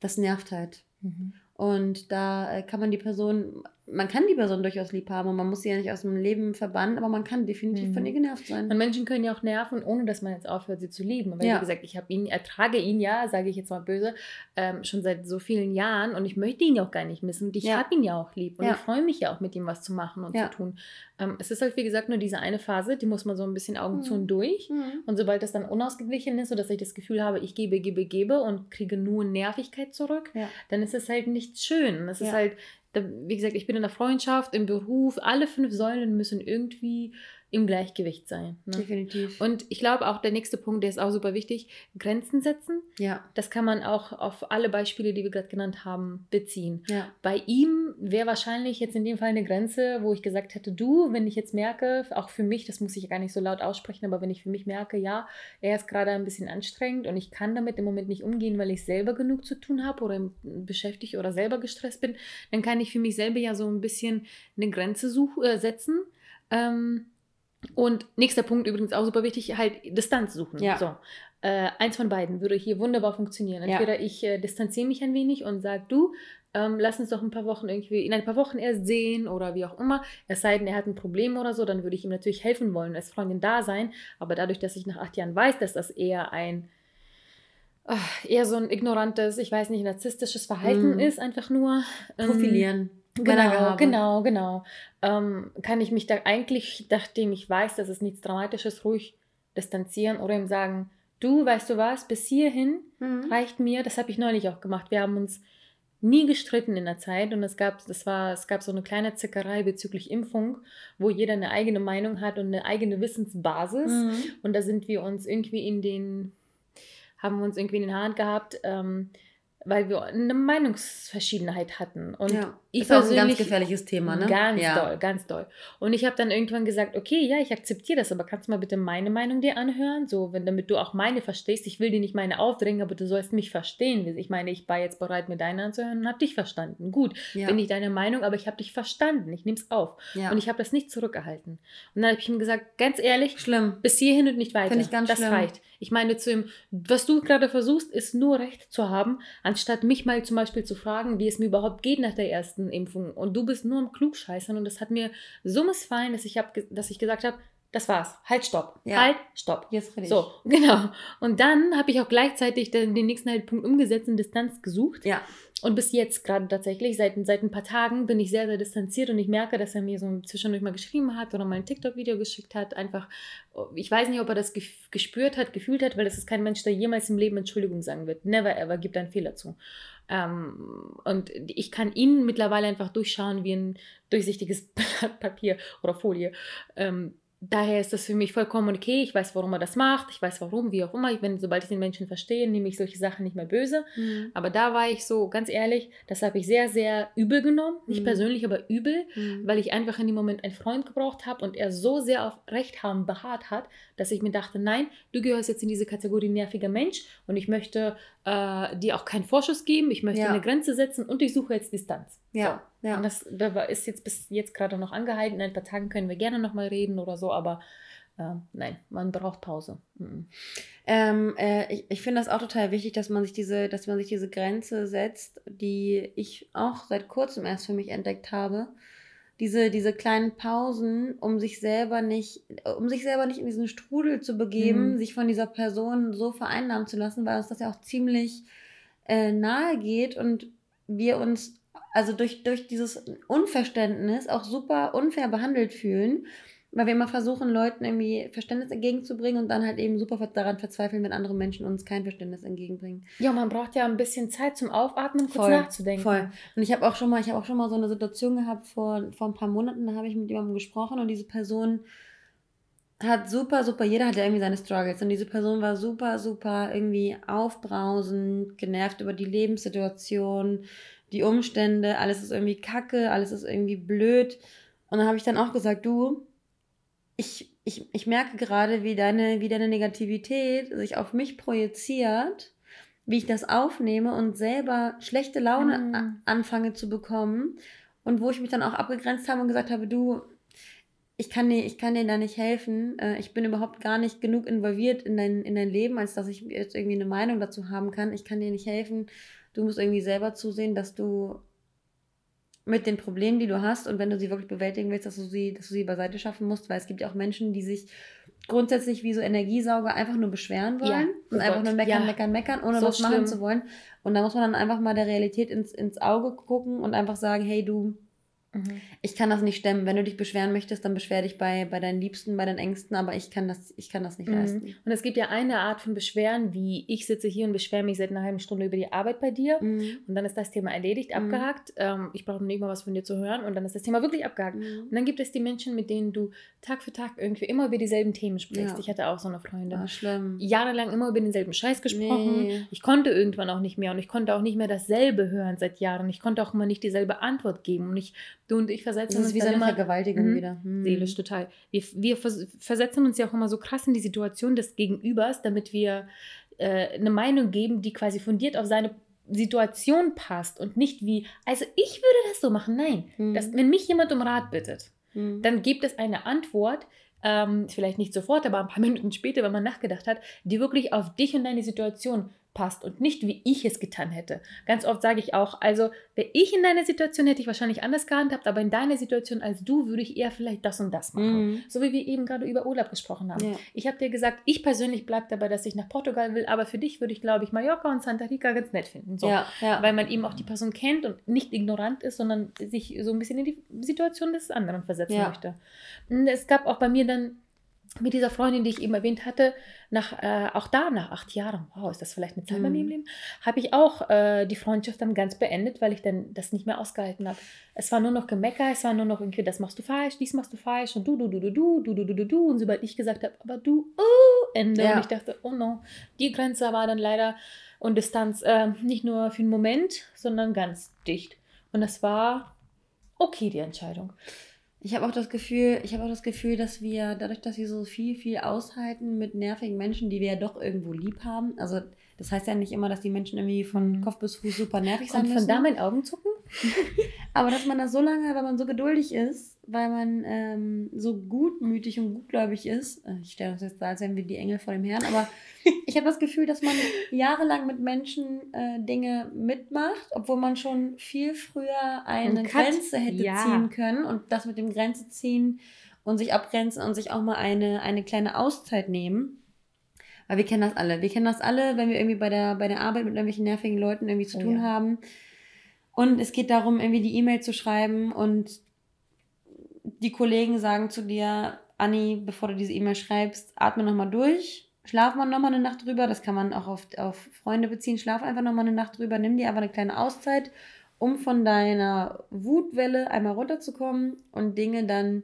das nervt halt. Mhm. Und da äh, kann man die Person man kann die Person durchaus lieb haben und man muss sie ja nicht aus dem Leben verbannen, aber man kann definitiv mhm. von ihr genervt sein. Und Menschen können ja auch nerven, ohne dass man jetzt aufhört, sie zu lieben. Weil, ja. wie gesagt, ich habe ihn, ertrage ihn ja, sage ich jetzt mal böse, ähm, schon seit so vielen Jahren und ich möchte ihn ja auch gar nicht missen. Und ich ja. habe ihn ja auch lieb und ja. ich freue mich ja auch, mit ihm was zu machen und zu tun. Ähm, es ist halt, wie gesagt, nur diese eine Phase, die muss man so ein bisschen Augen mhm. zu und durch. Mhm. Und sobald das dann unausgeglichen ist, sodass ich das Gefühl habe, ich gebe, gebe, gebe und kriege nur Nervigkeit zurück, dann ist es halt nicht schön. Es ist halt, wie gesagt, ich bin in der Freundschaft, im Beruf, alle fünf Säulen müssen irgendwie im Gleichgewicht sein. Ne? Definitiv. Und ich glaube auch der nächste Punkt, der ist auch super wichtig, Grenzen setzen. Ja. Das kann man auch auf alle Beispiele, die wir gerade genannt haben, beziehen. Ja. Bei ihm wäre wahrscheinlich jetzt in dem Fall eine Grenze, wo ich gesagt hätte, du, wenn ich jetzt merke, auch für mich, das muss ich gar nicht so laut aussprechen, aber wenn ich für mich merke, ja, er ist gerade ein bisschen anstrengend und ich kann damit im Moment nicht umgehen, weil ich selber genug zu tun habe oder beschäftigt oder selber gestresst bin, dann kann ich für mich selber ja so ein bisschen eine Grenze such, äh, setzen. Ähm, und nächster Punkt übrigens auch super wichtig, halt Distanz suchen. Ja. So. Äh, eins von beiden würde hier wunderbar funktionieren. Entweder ja. ich äh, distanziere mich ein wenig und sage, du, ähm, lass uns doch ein paar Wochen irgendwie, in ein paar Wochen erst sehen oder wie auch immer. Es sei denn, er hat ein Problem oder so, dann würde ich ihm natürlich helfen wollen, als Freundin da sein. Aber dadurch, dass ich nach acht Jahren weiß, dass das eher ein ach, eher so ein ignorantes, ich weiß nicht, narzisstisches Verhalten mm. ist, einfach nur. Ähm, Profilieren. Genau, genau, genau. Ähm, kann ich mich da eigentlich, nachdem ich weiß, dass es nichts Dramatisches, ruhig distanzieren oder ihm sagen, du, weißt du was, bis hierhin mhm. reicht mir, das habe ich neulich auch gemacht. Wir haben uns nie gestritten in der Zeit und es gab, das war, es gab so eine kleine Zickerei bezüglich Impfung, wo jeder eine eigene Meinung hat und eine eigene Wissensbasis. Mhm. Und da sind wir uns irgendwie in den, haben wir uns irgendwie in den Haaren gehabt. Ähm, weil wir eine Meinungsverschiedenheit hatten. Und ja, ich ist auch ein ganz gefährliches Thema, ne? Ganz ja. doll, ganz doll. Und ich habe dann irgendwann gesagt, okay, ja, ich akzeptiere das, aber kannst du mal bitte meine Meinung dir anhören? So, wenn damit du auch meine verstehst. Ich will dir nicht meine aufdrängen, aber du sollst mich verstehen. Ich meine, ich war jetzt bereit, mir deine anzuhören und habe dich verstanden. Gut, ja. bin nicht deine Meinung, aber ich habe dich verstanden. Ich nehme es auf. Ja. Und ich habe das nicht zurückgehalten. Und dann habe ich ihm gesagt, ganz ehrlich, schlimm. bis hierhin und nicht weiter. Finde ich ganz das schlimm. reicht. Ich meine zu ihm, was du gerade versuchst, ist nur Recht zu haben, anstatt mich mal zum Beispiel zu fragen, wie es mir überhaupt geht nach der ersten Impfung. Und du bist nur am Klugscheißern und das hat mir so missfallen, dass ich, hab, dass ich gesagt habe, das war's. Halt, stopp. Ja. Halt, stopp. Jetzt rede ich. So, genau. Und dann habe ich auch gleichzeitig den, den nächsten halt Punkt umgesetzt und Distanz gesucht. Ja. Und bis jetzt gerade tatsächlich, seit, seit ein paar Tagen, bin ich sehr, sehr distanziert und ich merke, dass er mir so zwischendurch mal geschrieben hat oder mal ein TikTok-Video geschickt hat. Einfach, ich weiß nicht, ob er das gespürt hat, gefühlt hat, weil das ist kein Mensch, der jemals im Leben Entschuldigung sagen wird. Never ever gibt einen Fehler zu. Ähm, und ich kann ihn mittlerweile einfach durchschauen wie ein durchsichtiges Blatt Papier oder Folie. Ähm, daher ist das für mich vollkommen okay. Ich weiß, warum er das macht. Ich weiß, warum, wie auch immer. Ich bin, sobald ich den Menschen verstehe, nehme ich solche Sachen nicht mehr böse. Mhm. Aber da war ich so, ganz ehrlich, das habe ich sehr, sehr übel genommen. Nicht mhm. persönlich, aber übel, mhm. weil ich einfach in dem Moment einen Freund gebraucht habe und er so sehr auf Recht haben beharrt hat, dass ich mir dachte, nein, du gehörst jetzt in diese Kategorie nerviger Mensch und ich möchte äh, dir auch keinen Vorschuss geben. Ich möchte ja. eine Grenze setzen und ich suche jetzt Distanz. Ja. So. Ja. Und das, das ist jetzt bis jetzt gerade noch angehalten. In ein paar Tagen können wir gerne nochmal reden oder so, aber äh, nein, man braucht Pause. Mhm. Ähm, äh, ich ich finde das auch total wichtig, dass man sich diese, dass man sich diese Grenze setzt, die ich auch seit kurzem erst für mich entdeckt habe. Diese, diese kleinen Pausen, um sich selber nicht, um sich selber nicht in diesen Strudel zu begeben, mhm. sich von dieser Person so vereinnahmen zu lassen, weil uns das ja auch ziemlich äh, nahe geht und wir uns also durch, durch dieses Unverständnis auch super unfair behandelt fühlen, weil wir immer versuchen, Leuten irgendwie Verständnis entgegenzubringen und dann halt eben super daran verzweifeln, wenn andere Menschen uns kein Verständnis entgegenbringen. Ja, man braucht ja ein bisschen Zeit zum Aufatmen, kurz voll, nachzudenken. Voll. Und ich habe auch schon mal, ich habe auch schon mal so eine Situation gehabt vor, vor ein paar Monaten, da habe ich mit jemandem gesprochen und diese Person hat super, super, jeder hat ja irgendwie seine Struggles und diese Person war super, super irgendwie aufbrausend, genervt über die Lebenssituation, die Umstände, alles ist irgendwie kacke, alles ist irgendwie blöd. Und dann habe ich dann auch gesagt, du, ich, ich, ich merke gerade, wie deine, wie deine Negativität sich auf mich projiziert, wie ich das aufnehme und selber schlechte Laune mhm. anfange zu bekommen. Und wo ich mich dann auch abgegrenzt habe und gesagt habe, du, ich kann dir, ich kann dir da nicht helfen. Äh, ich bin überhaupt gar nicht genug involviert in dein, in dein Leben, als dass ich jetzt irgendwie eine Meinung dazu haben kann. Ich kann dir nicht helfen du musst irgendwie selber zusehen, dass du mit den Problemen, die du hast und wenn du sie wirklich bewältigen willst, dass du sie, dass du sie beiseite schaffen musst, weil es gibt ja auch Menschen, die sich grundsätzlich wie so Energiesauger einfach nur beschweren wollen ja, oh und einfach nur meckern, ja. meckern, meckern, ohne so was schlimm. machen zu wollen. Und da muss man dann einfach mal der Realität ins, ins Auge gucken und einfach sagen, hey du, Mhm. Ich kann das nicht stemmen. Wenn du dich beschweren möchtest, dann beschwer dich bei, bei deinen Liebsten, bei deinen Ängsten, aber ich kann das, ich kann das nicht mhm. leisten. Und es gibt ja eine Art von Beschweren, wie ich sitze hier und beschwere mich seit einer halben Stunde über die Arbeit bei dir mhm. und dann ist das Thema erledigt, mhm. abgehakt. Ähm, ich brauche nicht mal was von dir zu hören und dann ist das Thema wirklich abgehakt. Mhm. Und dann gibt es die Menschen, mit denen du Tag für Tag irgendwie immer über dieselben Themen sprichst. Ja. Ich hatte auch so eine Freundin. Ah, schlimm. Jahrelang immer über denselben Scheiß gesprochen. Nee. Ich konnte irgendwann auch nicht mehr und ich konnte auch nicht mehr dasselbe hören seit Jahren. Ich konnte auch immer nicht dieselbe Antwort geben und ich, du und ich versetzen ist wie so eine Vergewaltigung mhm. wieder. Mhm. Seelisch total. Wir, wir versetzen uns ja auch immer so krass in die Situation des Gegenübers, damit wir äh, eine Meinung geben, die quasi fundiert auf seine Situation passt und nicht wie, also ich würde das so machen. Nein, mhm. das, wenn mich jemand um Rat bittet, mhm. dann gibt es eine Antwort, ähm, vielleicht nicht sofort, aber ein paar Minuten später, wenn man nachgedacht hat, die wirklich auf dich und deine Situation passt und nicht wie ich es getan hätte. Ganz oft sage ich auch, also wäre ich in deiner Situation, hätte ich wahrscheinlich anders gehandhabt, aber in deiner Situation als du würde ich eher vielleicht das und das machen. Mhm. So wie wir eben gerade über Urlaub gesprochen haben. Ja. Ich habe dir gesagt, ich persönlich bleibe dabei, dass ich nach Portugal will, aber für dich würde ich, glaube ich, Mallorca und Santa Rica ganz nett finden. So. Ja, ja. Weil man eben auch die Person kennt und nicht ignorant ist, sondern sich so ein bisschen in die Situation des anderen versetzen möchte. Es gab auch bei mir dann mit dieser Freundin, die ich eben erwähnt hatte, nach, äh, auch da, nach acht Jahren, wow, ist das vielleicht eine Zeit mhm. bei mir im Leben, habe ich auch äh, die Freundschaft dann ganz beendet, weil ich dann das nicht mehr ausgehalten habe. Es war nur noch Gemecker, es war nur noch irgendwie, das machst du falsch, dies machst du falsch und du, du, du, du, du, du, du, du, du, du. Und sobald ich gesagt habe, aber du, uh, Ende. Ja. Und ich dachte, oh no, die Grenze war dann leider und Distanz äh, nicht nur für einen Moment, sondern ganz dicht. Und das war okay, die Entscheidung. Ich habe auch das Gefühl, ich habe auch das Gefühl, dass wir dadurch, dass wir so viel, viel aushalten mit nervigen Menschen, die wir ja doch irgendwo lieb haben. Also das heißt ja nicht immer, dass die Menschen irgendwie von mhm. Kopf bis Fuß super nervig sein Und von da mein Augenzucken? Aber dass man das so lange, weil man so geduldig ist, weil man ähm, so gutmütig und gutgläubig ist. Äh, ich stelle uns jetzt da, als wären wir die Engel vor dem Herrn, aber ich habe das Gefühl, dass man jahrelang mit Menschen äh, Dinge mitmacht, obwohl man schon viel früher eine Grenze hätte ja. ziehen können und das mit dem Grenze ziehen und sich abgrenzen und sich auch mal eine, eine kleine Auszeit nehmen. Weil wir kennen das alle. Wir kennen das alle, wenn wir irgendwie bei der, bei der Arbeit mit irgendwelchen nervigen Leuten irgendwie zu oh, tun ja. haben. Und es geht darum, irgendwie die E-Mail zu schreiben und die Kollegen sagen zu dir, Anni, bevor du diese E-Mail schreibst, atme nochmal durch, schlaf mal nochmal eine Nacht drüber. Das kann man auch auf, auf Freunde beziehen. Schlaf einfach nochmal eine Nacht drüber, nimm dir einfach eine kleine Auszeit, um von deiner Wutwelle einmal runterzukommen und Dinge dann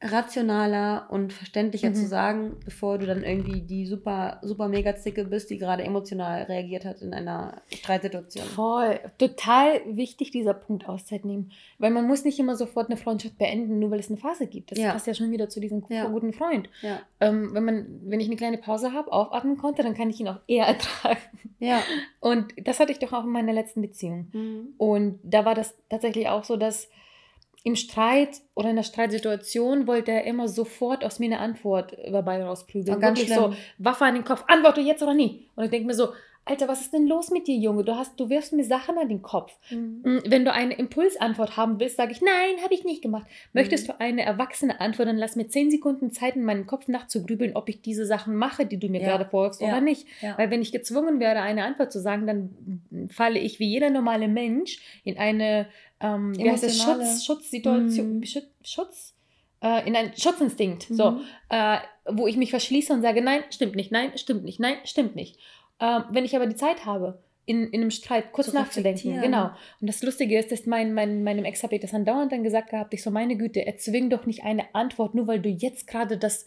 rationaler und verständlicher mhm. zu sagen, bevor du dann irgendwie die super, super mega Zicke bist, die gerade emotional reagiert hat in einer Streitsituation. Voll. Total wichtig, dieser Punkt Auszeit nehmen. Weil man muss nicht immer sofort eine Freundschaft beenden, nur weil es eine Phase gibt. Das ja. passt ja schon wieder zu diesem ja. guten Freund. Ja. Ähm, wenn, man, wenn ich eine kleine Pause habe, aufatmen konnte, dann kann ich ihn auch eher ertragen. Ja. Und das hatte ich doch auch in meiner letzten Beziehung. Mhm. Und da war das tatsächlich auch so, dass im Streit oder in der Streitsituation wollte er immer sofort aus mir eine Antwort dabei rausprügeln. Ganz Wirklich schlimm. so, Waffe an den Kopf, antworte jetzt oder nie. Und ich denke mir so, Alter, was ist denn los mit dir, Junge? Du, hast, du wirfst mir Sachen an den Kopf. Mhm. Mm, wenn du eine Impulsantwort haben willst, sage ich, nein, habe ich nicht gemacht. Möchtest mhm. du eine erwachsene Antwort, dann lass mir zehn Sekunden Zeit, in meinen Kopf nachzugrübeln, ob ich diese Sachen mache, die du mir ja. gerade vorwirfst ja. oder nicht. Ja. Weil wenn ich gezwungen wäre, eine Antwort zu sagen, dann falle ich wie jeder normale Mensch in eine ähm, wie heißt das? Schutz, Schutzsituation, mhm. Schutz, äh, in einen Schutzinstinkt, mhm. so, äh, wo ich mich verschließe und sage, nein, stimmt nicht, nein, stimmt nicht, nein, stimmt nicht. Äh, wenn ich aber die Zeit habe, in, in einem Streit kurz nachzudenken. Genau. Und das Lustige ist, dass mein, mein, meinem Ex habe ich das andauernd dann gesagt gehabt, ich so, meine Güte, erzwing doch nicht eine Antwort, nur weil du jetzt gerade das,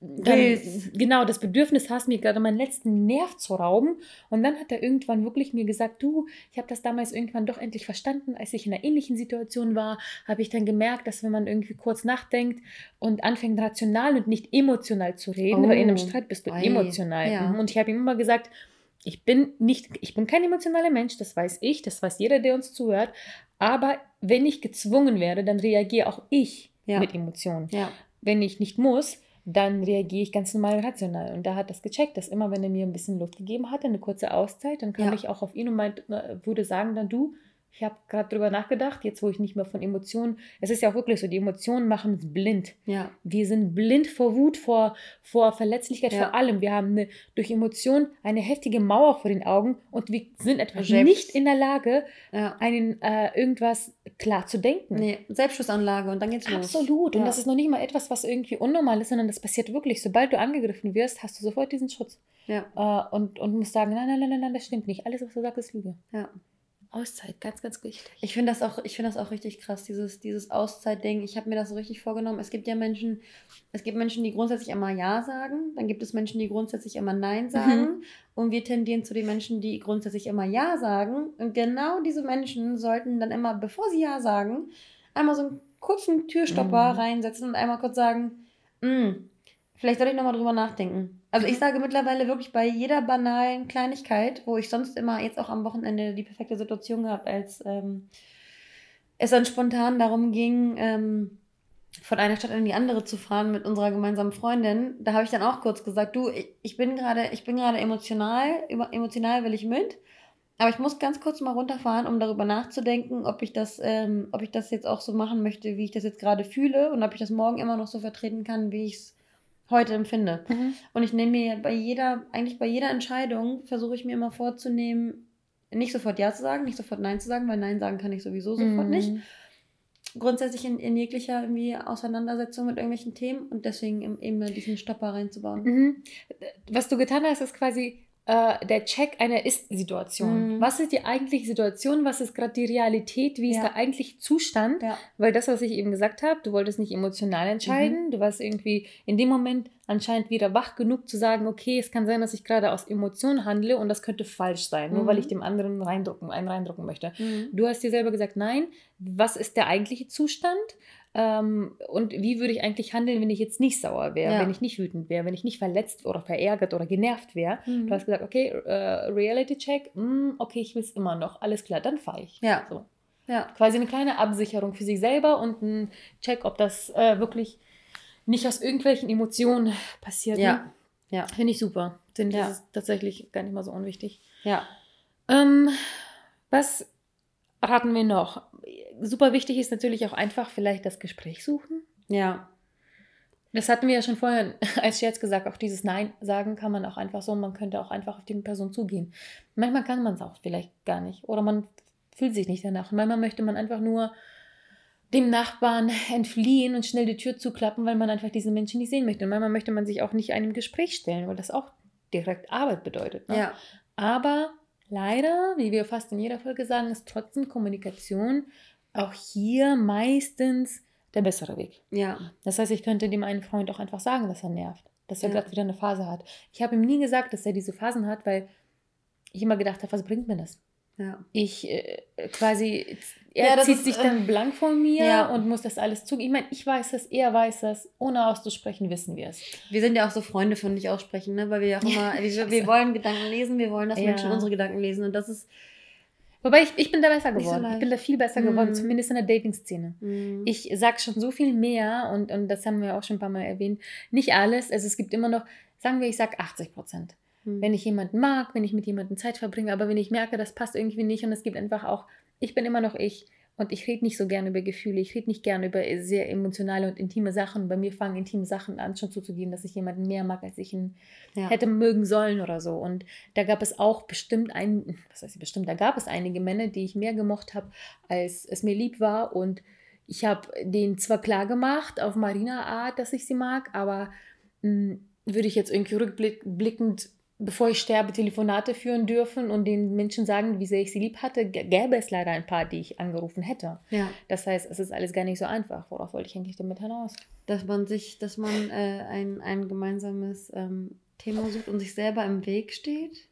dann, genau, das Bedürfnis hast, mir gerade meinen letzten Nerv zu rauben. Und dann hat er irgendwann wirklich mir gesagt, du, ich habe das damals irgendwann doch endlich verstanden, als ich in einer ähnlichen Situation war, habe ich dann gemerkt, dass wenn man irgendwie kurz nachdenkt und anfängt rational und nicht emotional zu reden, oh. weil in einem oh. Streit bist du Ei. emotional. Ja. Und ich habe ihm immer gesagt, ich bin nicht, ich bin kein emotionaler Mensch, das weiß ich, das weiß jeder, der uns zuhört. Aber wenn ich gezwungen werde, dann reagiere auch ich ja. mit Emotionen. Ja. Wenn ich nicht muss, dann reagiere ich ganz normal rational. Und da hat das gecheckt, dass immer, wenn er mir ein bisschen Luft gegeben hatte, eine kurze Auszeit, dann kam ja. ich auch auf ihn und meint, würde sagen, dann du, ich habe gerade drüber nachgedacht, jetzt wo ich nicht mehr von Emotionen, es ist ja auch wirklich so, die Emotionen machen uns blind. Ja. Wir sind blind vor Wut, vor, vor Verletzlichkeit, ja. vor allem. Wir haben eine, durch Emotionen eine heftige Mauer vor den Augen und wir sind etwas Selbst. nicht in der Lage, ja. einen, äh, irgendwas klar zu denken. Nee, Selbstschussanlage und dann geht's los. Absolut. Und das ist noch nicht mal etwas, was irgendwie unnormal ist, sondern das passiert wirklich. Sobald du angegriffen wirst, hast du sofort diesen Schutz. Ja. Äh, und, und musst sagen, nein, nein, nein, nein, das stimmt nicht. Alles, was du sagst, ist Lüge. Ja. Auszeit, ganz, ganz wichtig. Ich finde das, auch, find das auch richtig krass, dieses, dieses Auszeit-Ding. Ich habe mir das so richtig vorgenommen. Es gibt ja Menschen, es gibt Menschen, die grundsätzlich immer Ja sagen. Dann gibt es Menschen, die grundsätzlich immer Nein sagen. Mhm. Und wir tendieren zu den Menschen, die grundsätzlich immer Ja sagen. Und genau diese Menschen sollten dann immer, bevor sie Ja sagen, einmal so einen kurzen Türstopper mhm. reinsetzen und einmal kurz sagen, mm, vielleicht soll ich nochmal drüber nachdenken. Also ich sage mittlerweile wirklich bei jeder banalen Kleinigkeit, wo ich sonst immer jetzt auch am Wochenende die perfekte Situation gehabt, als ähm, es dann spontan darum ging, ähm, von einer Stadt in die andere zu fahren mit unserer gemeinsamen Freundin, da habe ich dann auch kurz gesagt, du, ich bin gerade, ich bin gerade emotional, emotional will ich mit, aber ich muss ganz kurz mal runterfahren, um darüber nachzudenken, ob ich das, ähm, ob ich das jetzt auch so machen möchte, wie ich das jetzt gerade fühle und ob ich das morgen immer noch so vertreten kann, wie ich es heute empfinde. Mhm. Und ich nehme mir bei jeder, eigentlich bei jeder Entscheidung, versuche ich mir immer vorzunehmen, nicht sofort Ja zu sagen, nicht sofort Nein zu sagen, weil Nein sagen kann ich sowieso sofort mhm. nicht. Grundsätzlich in, in, jeglicher irgendwie Auseinandersetzung mit irgendwelchen Themen und deswegen eben diesen Stopper reinzubauen. Mhm. Was du getan hast, ist quasi äh, der Check einer Ist-Situation. Mhm. Was ist die eigentliche Situation? Was ist gerade die Realität? Wie ist ja. der eigentliche Zustand? Ja. Weil das, was ich eben gesagt habe, du wolltest nicht emotional entscheiden. Mhm. Du warst irgendwie in dem Moment anscheinend wieder wach genug zu sagen, okay, es kann sein, dass ich gerade aus Emotionen handle und das könnte falsch sein, mhm. nur weil ich mhm. dem anderen reindrucken, einen reindrucken möchte. Mhm. Du hast dir selber gesagt, nein, was ist der eigentliche Zustand? Ähm, und wie würde ich eigentlich handeln, wenn ich jetzt nicht sauer wäre, ja. wenn ich nicht wütend wäre, wenn ich nicht verletzt oder verärgert oder genervt wäre? Mhm. Du hast gesagt, okay, äh, Reality Check, mh, hm, okay, ich will es immer noch, alles klar, dann fahre ich. Ja. So. ja. Quasi eine kleine Absicherung für sich selber und ein Check, ob das äh, wirklich nicht aus irgendwelchen Emotionen passiert. Ja. Ne? ja. Finde ich super. Finde ja. ich tatsächlich gar nicht mal so unwichtig. Ja. Ähm, was raten wir noch? Super wichtig ist natürlich auch einfach vielleicht das Gespräch suchen. Ja. Das hatten wir ja schon vorher als Scherz gesagt, auch dieses Nein sagen kann man auch einfach so, man könnte auch einfach auf die Person zugehen. Manchmal kann man es auch vielleicht gar nicht oder man fühlt sich nicht danach. manchmal möchte man einfach nur dem Nachbarn entfliehen und schnell die Tür zuklappen, weil man einfach diesen Menschen nicht sehen möchte. Und manchmal möchte man sich auch nicht einem Gespräch stellen, weil das auch direkt Arbeit bedeutet. Ne? Ja. Aber leider, wie wir fast in jeder Folge sagen, ist trotzdem Kommunikation auch hier meistens der bessere Weg. Ja. Das heißt, ich könnte dem einen Freund auch einfach sagen, dass er nervt, dass er ja. gerade wieder eine Phase hat. Ich habe ihm nie gesagt, dass er diese Phasen hat, weil ich immer gedacht habe, was bringt mir das? Ja. Ich äh, quasi, er ja, zieht ist, sich dann äh, blank von mir ja. und muss das alles zugeben. Ich meine, ich weiß das, er weiß das, ohne auszusprechen wissen wir es. Wir sind ja auch so Freunde von nicht aussprechen, ne? weil wir ja auch immer, wir, wir, wollen Gedanken lesen, wir wollen, dass Menschen unsere Gedanken lesen und das ist Wobei ich, ich bin da besser geworden. So ich bin da viel besser geworden, zumindest in der Dating-Szene. Mm. Ich sage schon so viel mehr und, und das haben wir auch schon ein paar Mal erwähnt. Nicht alles, also es gibt immer noch, sagen wir, ich sage 80 Prozent. Mm. Wenn ich jemanden mag, wenn ich mit jemandem Zeit verbringe, aber wenn ich merke, das passt irgendwie nicht und es gibt einfach auch, ich bin immer noch ich und ich rede nicht so gerne über Gefühle, ich rede nicht gerne über sehr emotionale und intime Sachen. Bei mir fangen intime Sachen an, schon zuzugeben, dass ich jemanden mehr mag, als ich ihn ja. hätte mögen sollen oder so. Und da gab es auch bestimmt ein, was heißt bestimmt, da gab es einige Männer, die ich mehr gemocht habe, als es mir lieb war. Und ich habe denen zwar klar gemacht, auf Marina Art, dass ich sie mag, aber mh, hm, würde ich jetzt irgendwie rückblickend bevor ich sterbe, Telefonate führen dürfen und den Menschen sagen, wie sehr ich sie lieb hatte, gäbe es leider ein paar, die ich angerufen hätte. Ja. Das heißt, es ist alles gar nicht so einfach. Worauf wollte ich eigentlich damit hinaus? Dass man sich, dass man äh, ein, ein gemeinsames ähm, Thema sucht und sich selber im Weg steht.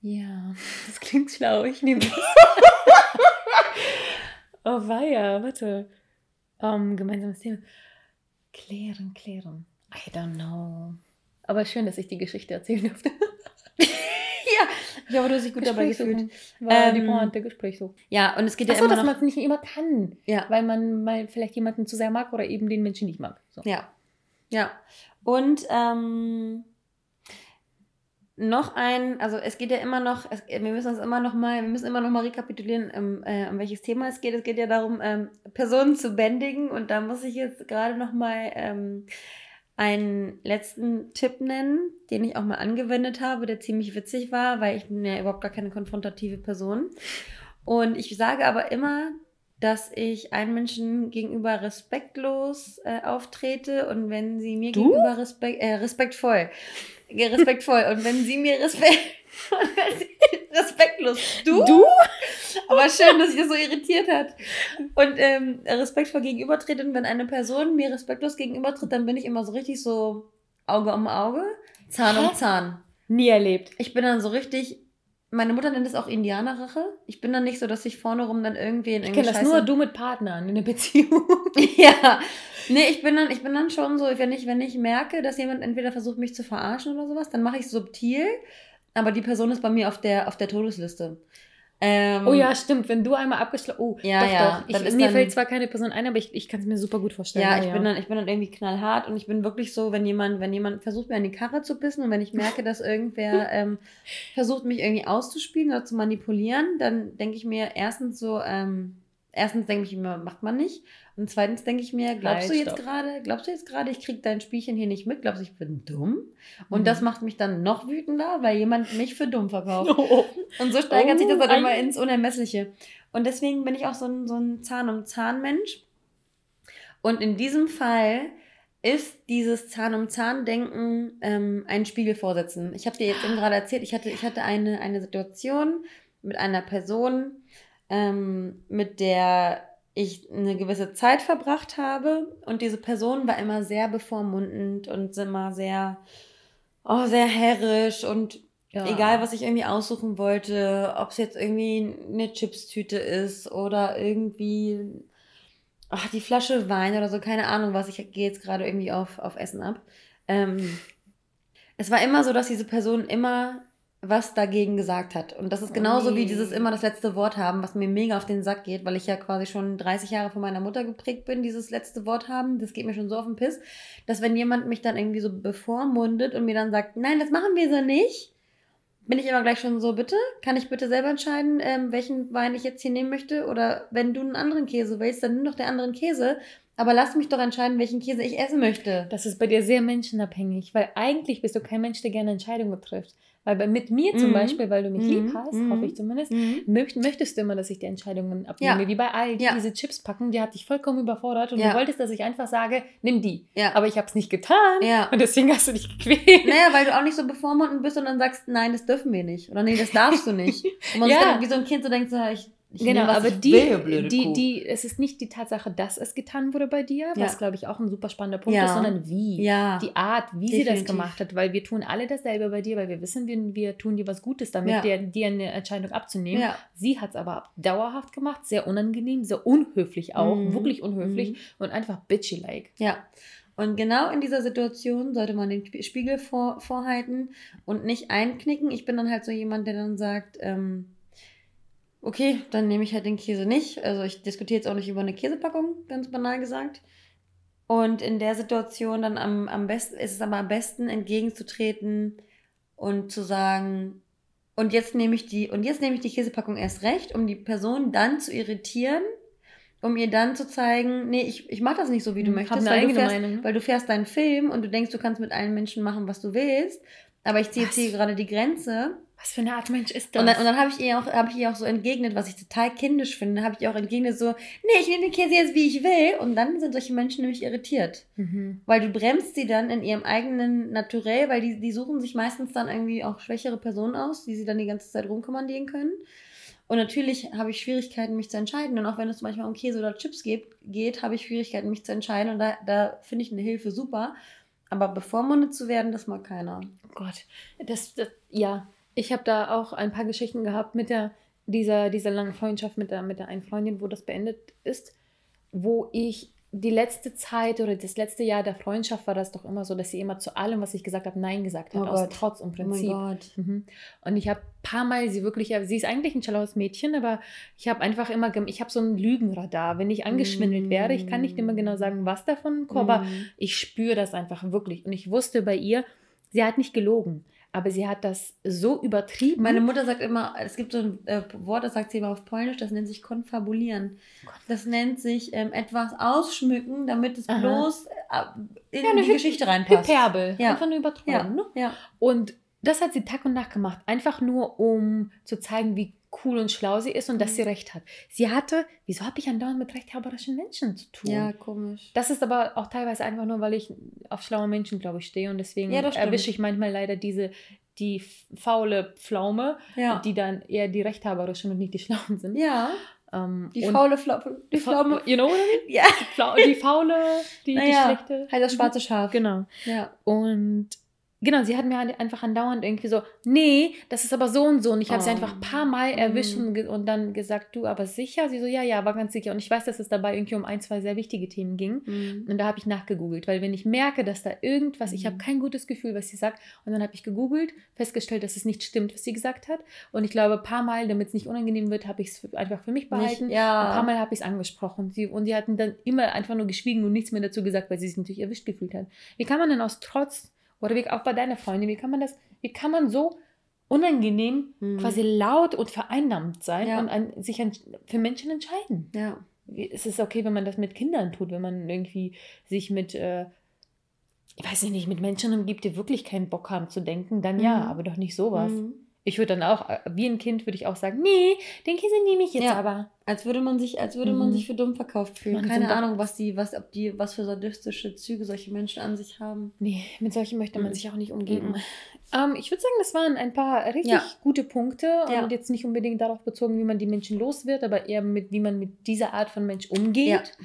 Ja, das klingt schlau. Ich nehme das. oh weia, warte. Um, gemeinsames Thema. Klären, klären. I don't know. Aber schön, dass ich die Geschichte erzählen durfte. ja, ich hoffe, du hast dich gut dabei gefühlt. War ähm, die Pointe Gespräch so. Ja, und es geht ja Achso, immer dass man es nicht immer kann. Ja. Weil man mal vielleicht jemanden zu sehr mag oder eben den Menschen nicht mag. So. Ja. Ja. Und ähm, noch ein, also es geht ja immer noch, es, wir müssen uns immer noch mal, wir müssen immer noch mal rekapitulieren, um, äh, um welches Thema es geht. Es geht ja darum, ähm, Personen zu bändigen und da muss ich jetzt gerade noch mal ähm, einen letzten Tipp nennen, den ich auch mal angewendet habe, der ziemlich witzig war, weil ich bin ja überhaupt gar keine konfrontative Person. Und ich sage aber immer, dass ich einen Menschen gegenüber respektlos äh, auftrete und wenn sie mir du? gegenüber respekt, äh, respektvoll, respektvoll und wenn sie mir respekt respektlos. Du? Du? Aber schön, dass sich das so irritiert hat. Und ähm, respektvoll gegenübertreten, wenn eine Person mir respektlos gegenübertritt, dann bin ich immer so richtig so Auge um Auge, Zahn um Zahn. Nie erlebt. Ich bin dann so richtig. Meine Mutter nennt es auch Indianerrache. Ich bin dann nicht so, dass ich vorne rum dann irgendwie in Ich kenne das nur du mit Partnern in einer Beziehung. ja. Nee, ich bin dann, ich bin dann schon so, wenn ich, wenn ich merke, dass jemand entweder versucht, mich zu verarschen oder sowas, dann mache ich es subtil aber die Person ist bei mir auf der, auf der Todesliste. Ähm, oh ja, stimmt. Wenn du einmal abgeschlossen. Oh, ja, doch, ja. doch. Ich, mir dann, fällt zwar keine Person ein, aber ich, ich kann es mir super gut vorstellen. Ja, ich, ja. Bin dann, ich bin dann irgendwie knallhart und ich bin wirklich so, wenn jemand, wenn jemand versucht, mir an die Karre zu bissen und wenn ich merke, dass irgendwer ähm, versucht, mich irgendwie auszuspielen oder zu manipulieren, dann denke ich mir erstens so, ähm, erstens denke ich mir, macht man nicht. Und zweitens denke ich mir, glaubst du jetzt gerade, glaubst du jetzt gerade, ich kriege dein Spielchen hier nicht mit? Glaubst du, ich bin dumm? Und mhm. das macht mich dann noch wütender, weil jemand mich für dumm verkauft. Oh. Und so steigert oh, sich das dann immer ins Unermessliche. Und deswegen bin ich auch so ein, so ein Zahn um Zahn Mensch. Und in diesem Fall ist dieses Zahn um Zahn Denken ähm, ein Spiegel vorsetzen. Ich habe dir jetzt eben gerade erzählt, ich hatte, ich hatte eine, eine Situation mit einer Person, ähm, mit der ich eine gewisse Zeit verbracht habe und diese Person war immer sehr bevormundend und immer sehr, oh, sehr herrisch und ja. egal, was ich irgendwie aussuchen wollte, ob es jetzt irgendwie eine Chipstüte ist oder irgendwie ach, die Flasche Wein oder so, keine Ahnung was, ich gehe jetzt gerade irgendwie auf, auf Essen ab. Ähm, es war immer so, dass diese Person immer was dagegen gesagt hat. Und das ist genauso oh, wie dieses immer das letzte Wort haben, was mir mega auf den Sack geht, weil ich ja quasi schon 30 Jahre von meiner Mutter geprägt bin, dieses letzte Wort haben. Das geht mir schon so auf den Piss, dass wenn jemand mich dann irgendwie so bevormundet und mir dann sagt, nein, das machen wir so nicht, bin ich immer gleich schon so, bitte, kann ich bitte selber entscheiden, ähm, welchen Wein ich jetzt hier nehmen möchte? Oder wenn du einen anderen Käse willst, dann nimm doch den anderen Käse. Aber lass mich doch entscheiden, welchen Käse ich essen möchte. Das ist bei dir sehr menschenabhängig, weil eigentlich bist du kein Mensch, der gerne Entscheidungen trifft. Weil bei, mit mir zum mhm. Beispiel, weil du mich mhm. lieb hast, mhm. hoffe ich zumindest, mhm. möcht, möchtest du immer, dass ich die Entscheidungen abnehme. Ja. Wie bei all ja. diese Chips packen, die hat dich vollkommen überfordert und ja. du wolltest, dass ich einfach sage, nimm die. Aber ich habe es nicht getan und deswegen hast du dich gequält. Naja, weil du auch nicht so bevormundend bist und dann sagst, nein, das dürfen wir nicht. Oder nee, das darfst du nicht. Und man ja. dann, wie so ein Kind so denkt, so, ich genau, nehme, aber die, will, die, die, es ist nicht die Tatsache, dass es getan wurde bei dir, ja. was glaube ich auch ein super spannender Punkt ja. ist, sondern wie. Ja. Die Art, wie Definitiv. sie das gemacht hat, weil wir tun alle dasselbe bei dir, weil wir wissen, wir, wir tun dir was Gutes damit, dir, dir eine Entscheidung abzunehmen. Sie hat es aber dauerhaft gemacht, sehr unangenehm, sehr unhöflich auch, mhm. wirklich unhöflich mhm. und einfach bitchy-like. Ja. Und genau in dieser Situation sollte man den Spiegel vor, vorhalten und nicht einknicken. Ich bin dann halt so jemand, der dann sagt, ähm, okay, dann nehme ich halt den Käse nicht. Also ich diskutiere jetzt auch nicht über eine Käsepackung, ganz banal gesagt. Und in der Situation dann am, am besten ist es aber am besten entgegenzutreten und zu sagen, und jetzt nehme ich die, und jetzt nehme ich die Käsepackung erst recht, um die Person dann zu irritieren um ihr dann zu zeigen, nee, ich, ich mache das nicht so, wie du hm, möchtest, weil du, fährst, Meinung. weil du fährst deinen Film und du denkst, du kannst mit allen Menschen machen, was du willst, aber ich ziehe jetzt hier gerade die Grenze. Was für eine Art Mensch ist das? Und dann, und dann habe ich ihr auch, habe ich ihr auch so entgegnet, was ich total kindisch finde, habe ich ihr auch entgegnet so, nee, ich nehme den Käse jetzt, wie ich will. Und dann sind solche Menschen nämlich irritiert. Mhm. Weil du bremst sie dann in ihrem eigenen Naturell, weil die, die suchen sich meistens dann irgendwie auch schwächere Personen aus, die sie dann die ganze Zeit rumkommandieren können. Und natürlich habe ich Schwierigkeiten, mich zu entscheiden. Und auch wenn es manchmal um Käse oder Chips geht, geht habe ich Schwierigkeiten, mich zu entscheiden. Und da, da finde ich eine Hilfe super. Aber bevormundet zu werden, das mag keiner. Oh Gott, das, das ja. Ich habe da auch ein paar Geschichten gehabt mit der, dieser, dieser langen Freundschaft mit der, mit der einen Freundin, wo das beendet ist, wo ich die letzte Zeit oder das letzte Jahr der Freundschaft war das doch immer so, dass sie immer zu allem, was ich gesagt habe, Nein gesagt hat, oh aus Gott. Trotz und Prinzip. Oh mein Gott. Mhm. Und ich habe ein paar Mal sie wirklich, sie ist eigentlich ein schlaues Mädchen, aber ich habe einfach immer, ich habe so ein Lügenradar. Wenn ich angeschwindelt mm. werde, ich kann nicht immer genau sagen, was davon kommt, mm. aber ich spüre das einfach wirklich. Und ich wusste bei ihr, sie hat nicht gelogen aber sie hat das so übertrieben. Meine Mutter sagt immer, es gibt so ein äh, Wort, das sagt sie immer auf Polnisch, das nennt sich konfabulieren. Das nennt sich ähm, etwas ausschmücken, damit es Aha. bloß äh, in ja, die Geschichte reinpasst. Hyperbel, ja. einfach nur übertragen. Ja. Ne? ja. Und das hat sie Tag und Nacht gemacht, einfach nur um zu zeigen, wie cool und schlau sie ist und mhm. dass sie recht hat. Sie hatte, wieso habe ich andauernd mit rechthaberischen Menschen zu tun? Ja, komisch. Das ist aber auch teilweise einfach nur, weil ich auf schlaue Menschen, glaube ich, stehe und deswegen ja, erwische ich manchmal leider diese die faule Pflaume, ja. die dann eher die rechthaberischen und nicht die schlauen sind. Ja. Ähm, die faule Pflaume. Die Pflaume. You know what I mean? Ja. Die, die faule, die, naja, die schlechte. Halt das schwarze Schaf. Genau. Ja. Und Genau, sie hat mir einfach andauernd irgendwie so, nee, das ist aber so und so. Und ich habe oh. sie einfach ein paar Mal erwischt mm. und, dann gesagt, du, aber sicher? Sie so, ja, ja, war ganz sicher. Und ich weiß, dass es dabei irgendwie um ein, zwei sehr wichtige Themen ging. Mm. Und da habe ich nachgegoogelt, weil wenn ich merke, dass da irgendwas, mm. ich habe mhm. kein gutes Gefühl, was sie sagt. Und dann habe ich gegoogelt, festgestellt, dass es nicht stimmt, was sie gesagt hat. Und ich glaube, ein paar Mal, damit es nicht unangenehm wird, habe ich es einfach für mich behalten. Nicht, ja. Ein paar Mal habe ich es angesprochen. Sie, und sie hatten dann immer einfach nur geschwiegen und nichts mehr dazu gesagt, weil sie sich natürlich erwischt gefühlt hat. Wie kann man denn aus Trotz oder wie auch bei deiner Freundin, wie kann man das, wie kann man so unangenehm, hm. quasi laut und vereinnahmt sein ja. und an, sich an, für Menschen entscheiden? Ja. Es ist okay, wenn man das mit Kindern tut, wenn man irgendwie sich mit, äh, ich weiß nicht, mit Menschen umgibt, die wirklich keinen Bock haben zu denken, dann mhm. ja, aber doch nicht sowas. Mhm. Ich würde dann auch, äh, wie ein Kind, würde ich auch sagen, nee, den Käse nehme ich jetzt ja, aber. Als würde man sich, als würde mhm. man sich für dumm verkauft fühlen. Man Keine Ahnung, was die, was, ob die, was für sadistische Züge solche Menschen an sich haben. Nee, mit solchen möchte man mhm. sich auch nicht umgeben. Mhm. Ähm, ich würde sagen, das waren ein paar richtig ja. gute Punkte ja. und jetzt nicht unbedingt darauf bezogen, wie man die Menschen los wird, aber eher mit, wie man mit dieser Art von Mensch umgeht.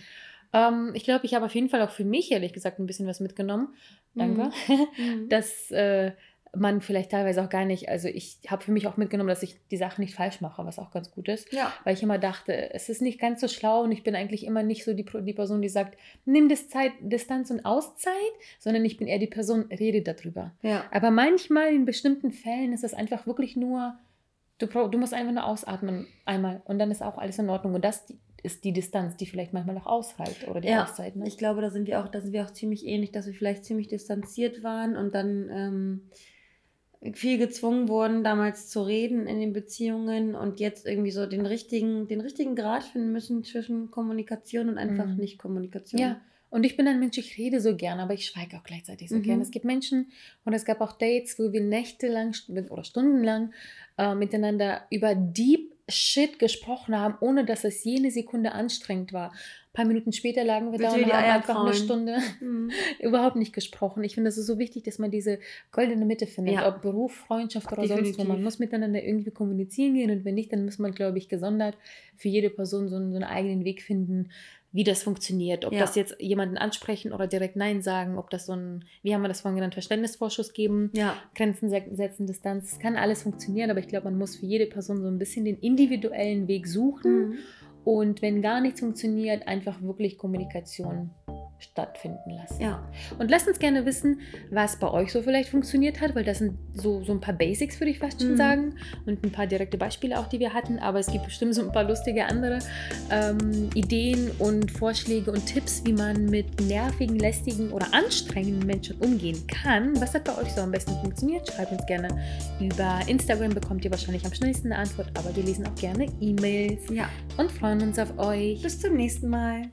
Ähm, ich glaube, ich habe auf jeden Fall auch für mich, ehrlich gesagt, ein bisschen was mitgenommen. Danke. Mhm. mhm. dass äh, man vielleicht teilweise auch gar nicht, also ich habe für mich auch mitgenommen, dass ich die Sachen nicht falsch mache, was auch ganz gut ist. Ja. Weil ich immer dachte, es ist nicht ganz so schlau und ich bin eigentlich immer nicht so die, die Person, die sagt, nimm das Zeit, Distanz und Auszeit, sondern ich bin eher die Person, rede darüber. Ja. Aber manchmal in bestimmten Fällen ist es einfach wirklich nur, du, du musst einfach nur ausatmen einmal und dann ist auch alles in Ordnung. Und das ist die Distanz, die vielleicht manchmal auch ausreicht oder die ja, Auszeit. Ne? Ich glaube, da sind wir auch, da sind wir auch ziemlich ähnlich, dass wir vielleicht ziemlich distanziert waren und dann ähm, viel gezwungen wurden, damals zu reden in den Beziehungen und jetzt irgendwie so den richtigen, den richtigen Grad finden müssen zwischen Kommunikation und einfach mhm. Nicht-Kommunikation. Ja, und ich bin ein Mensch, ich rede so gerne, aber ich schweige auch gleichzeitig so mhm. gerne. Es gibt Menschen und es gab auch Dates, wo wir nächtelang oder stundenlang äh, miteinander über Deep Shit gesprochen haben, ohne dass es jene Sekunde anstrengend war paar Minuten später lagen wir da und haben einfach kraulen. eine Stunde mhm. überhaupt nicht gesprochen. Ich finde, es ist so wichtig, dass man diese goldene Mitte findet, ja. ob Beruf, Freundschaft oder Definitiv. sonst wo. Man muss miteinander irgendwie kommunizieren gehen und wenn nicht, dann muss man, glaube ich, gesondert für jede Person so einen, so einen eigenen Weg finden, wie das funktioniert. Ob ja. das jetzt jemanden ansprechen oder direkt Nein sagen, ob das so ein, wie haben wir das vorhin genannt, Verständnisvorschuss geben, ja. Grenzen setzen, Distanz. Es kann alles funktionieren, aber ich glaube, man muss für jede Person so ein bisschen den individuellen Weg suchen. Mhm. Und wenn gar nichts funktioniert, einfach wirklich Kommunikation stattfinden lassen. Ja. Und lasst uns gerne wissen, was bei euch so vielleicht funktioniert hat, weil das sind so, so ein paar Basics, würde ich fast schon mhm. sagen. Und ein paar direkte Beispiele auch, die wir hatten. Aber es gibt bestimmt so ein paar lustige andere ähm, Ideen und Vorschläge und Tipps, wie man mit nervigen, lästigen oder anstrengenden Menschen umgehen kann. Was hat bei euch so am besten funktioniert? Schreibt uns gerne über Instagram, bekommt ihr wahrscheinlich am schnellsten eine Antwort, aber wir lesen auch gerne E-Mails. Ja. Und freuen uns auf euch. Bis zum nächsten Mal.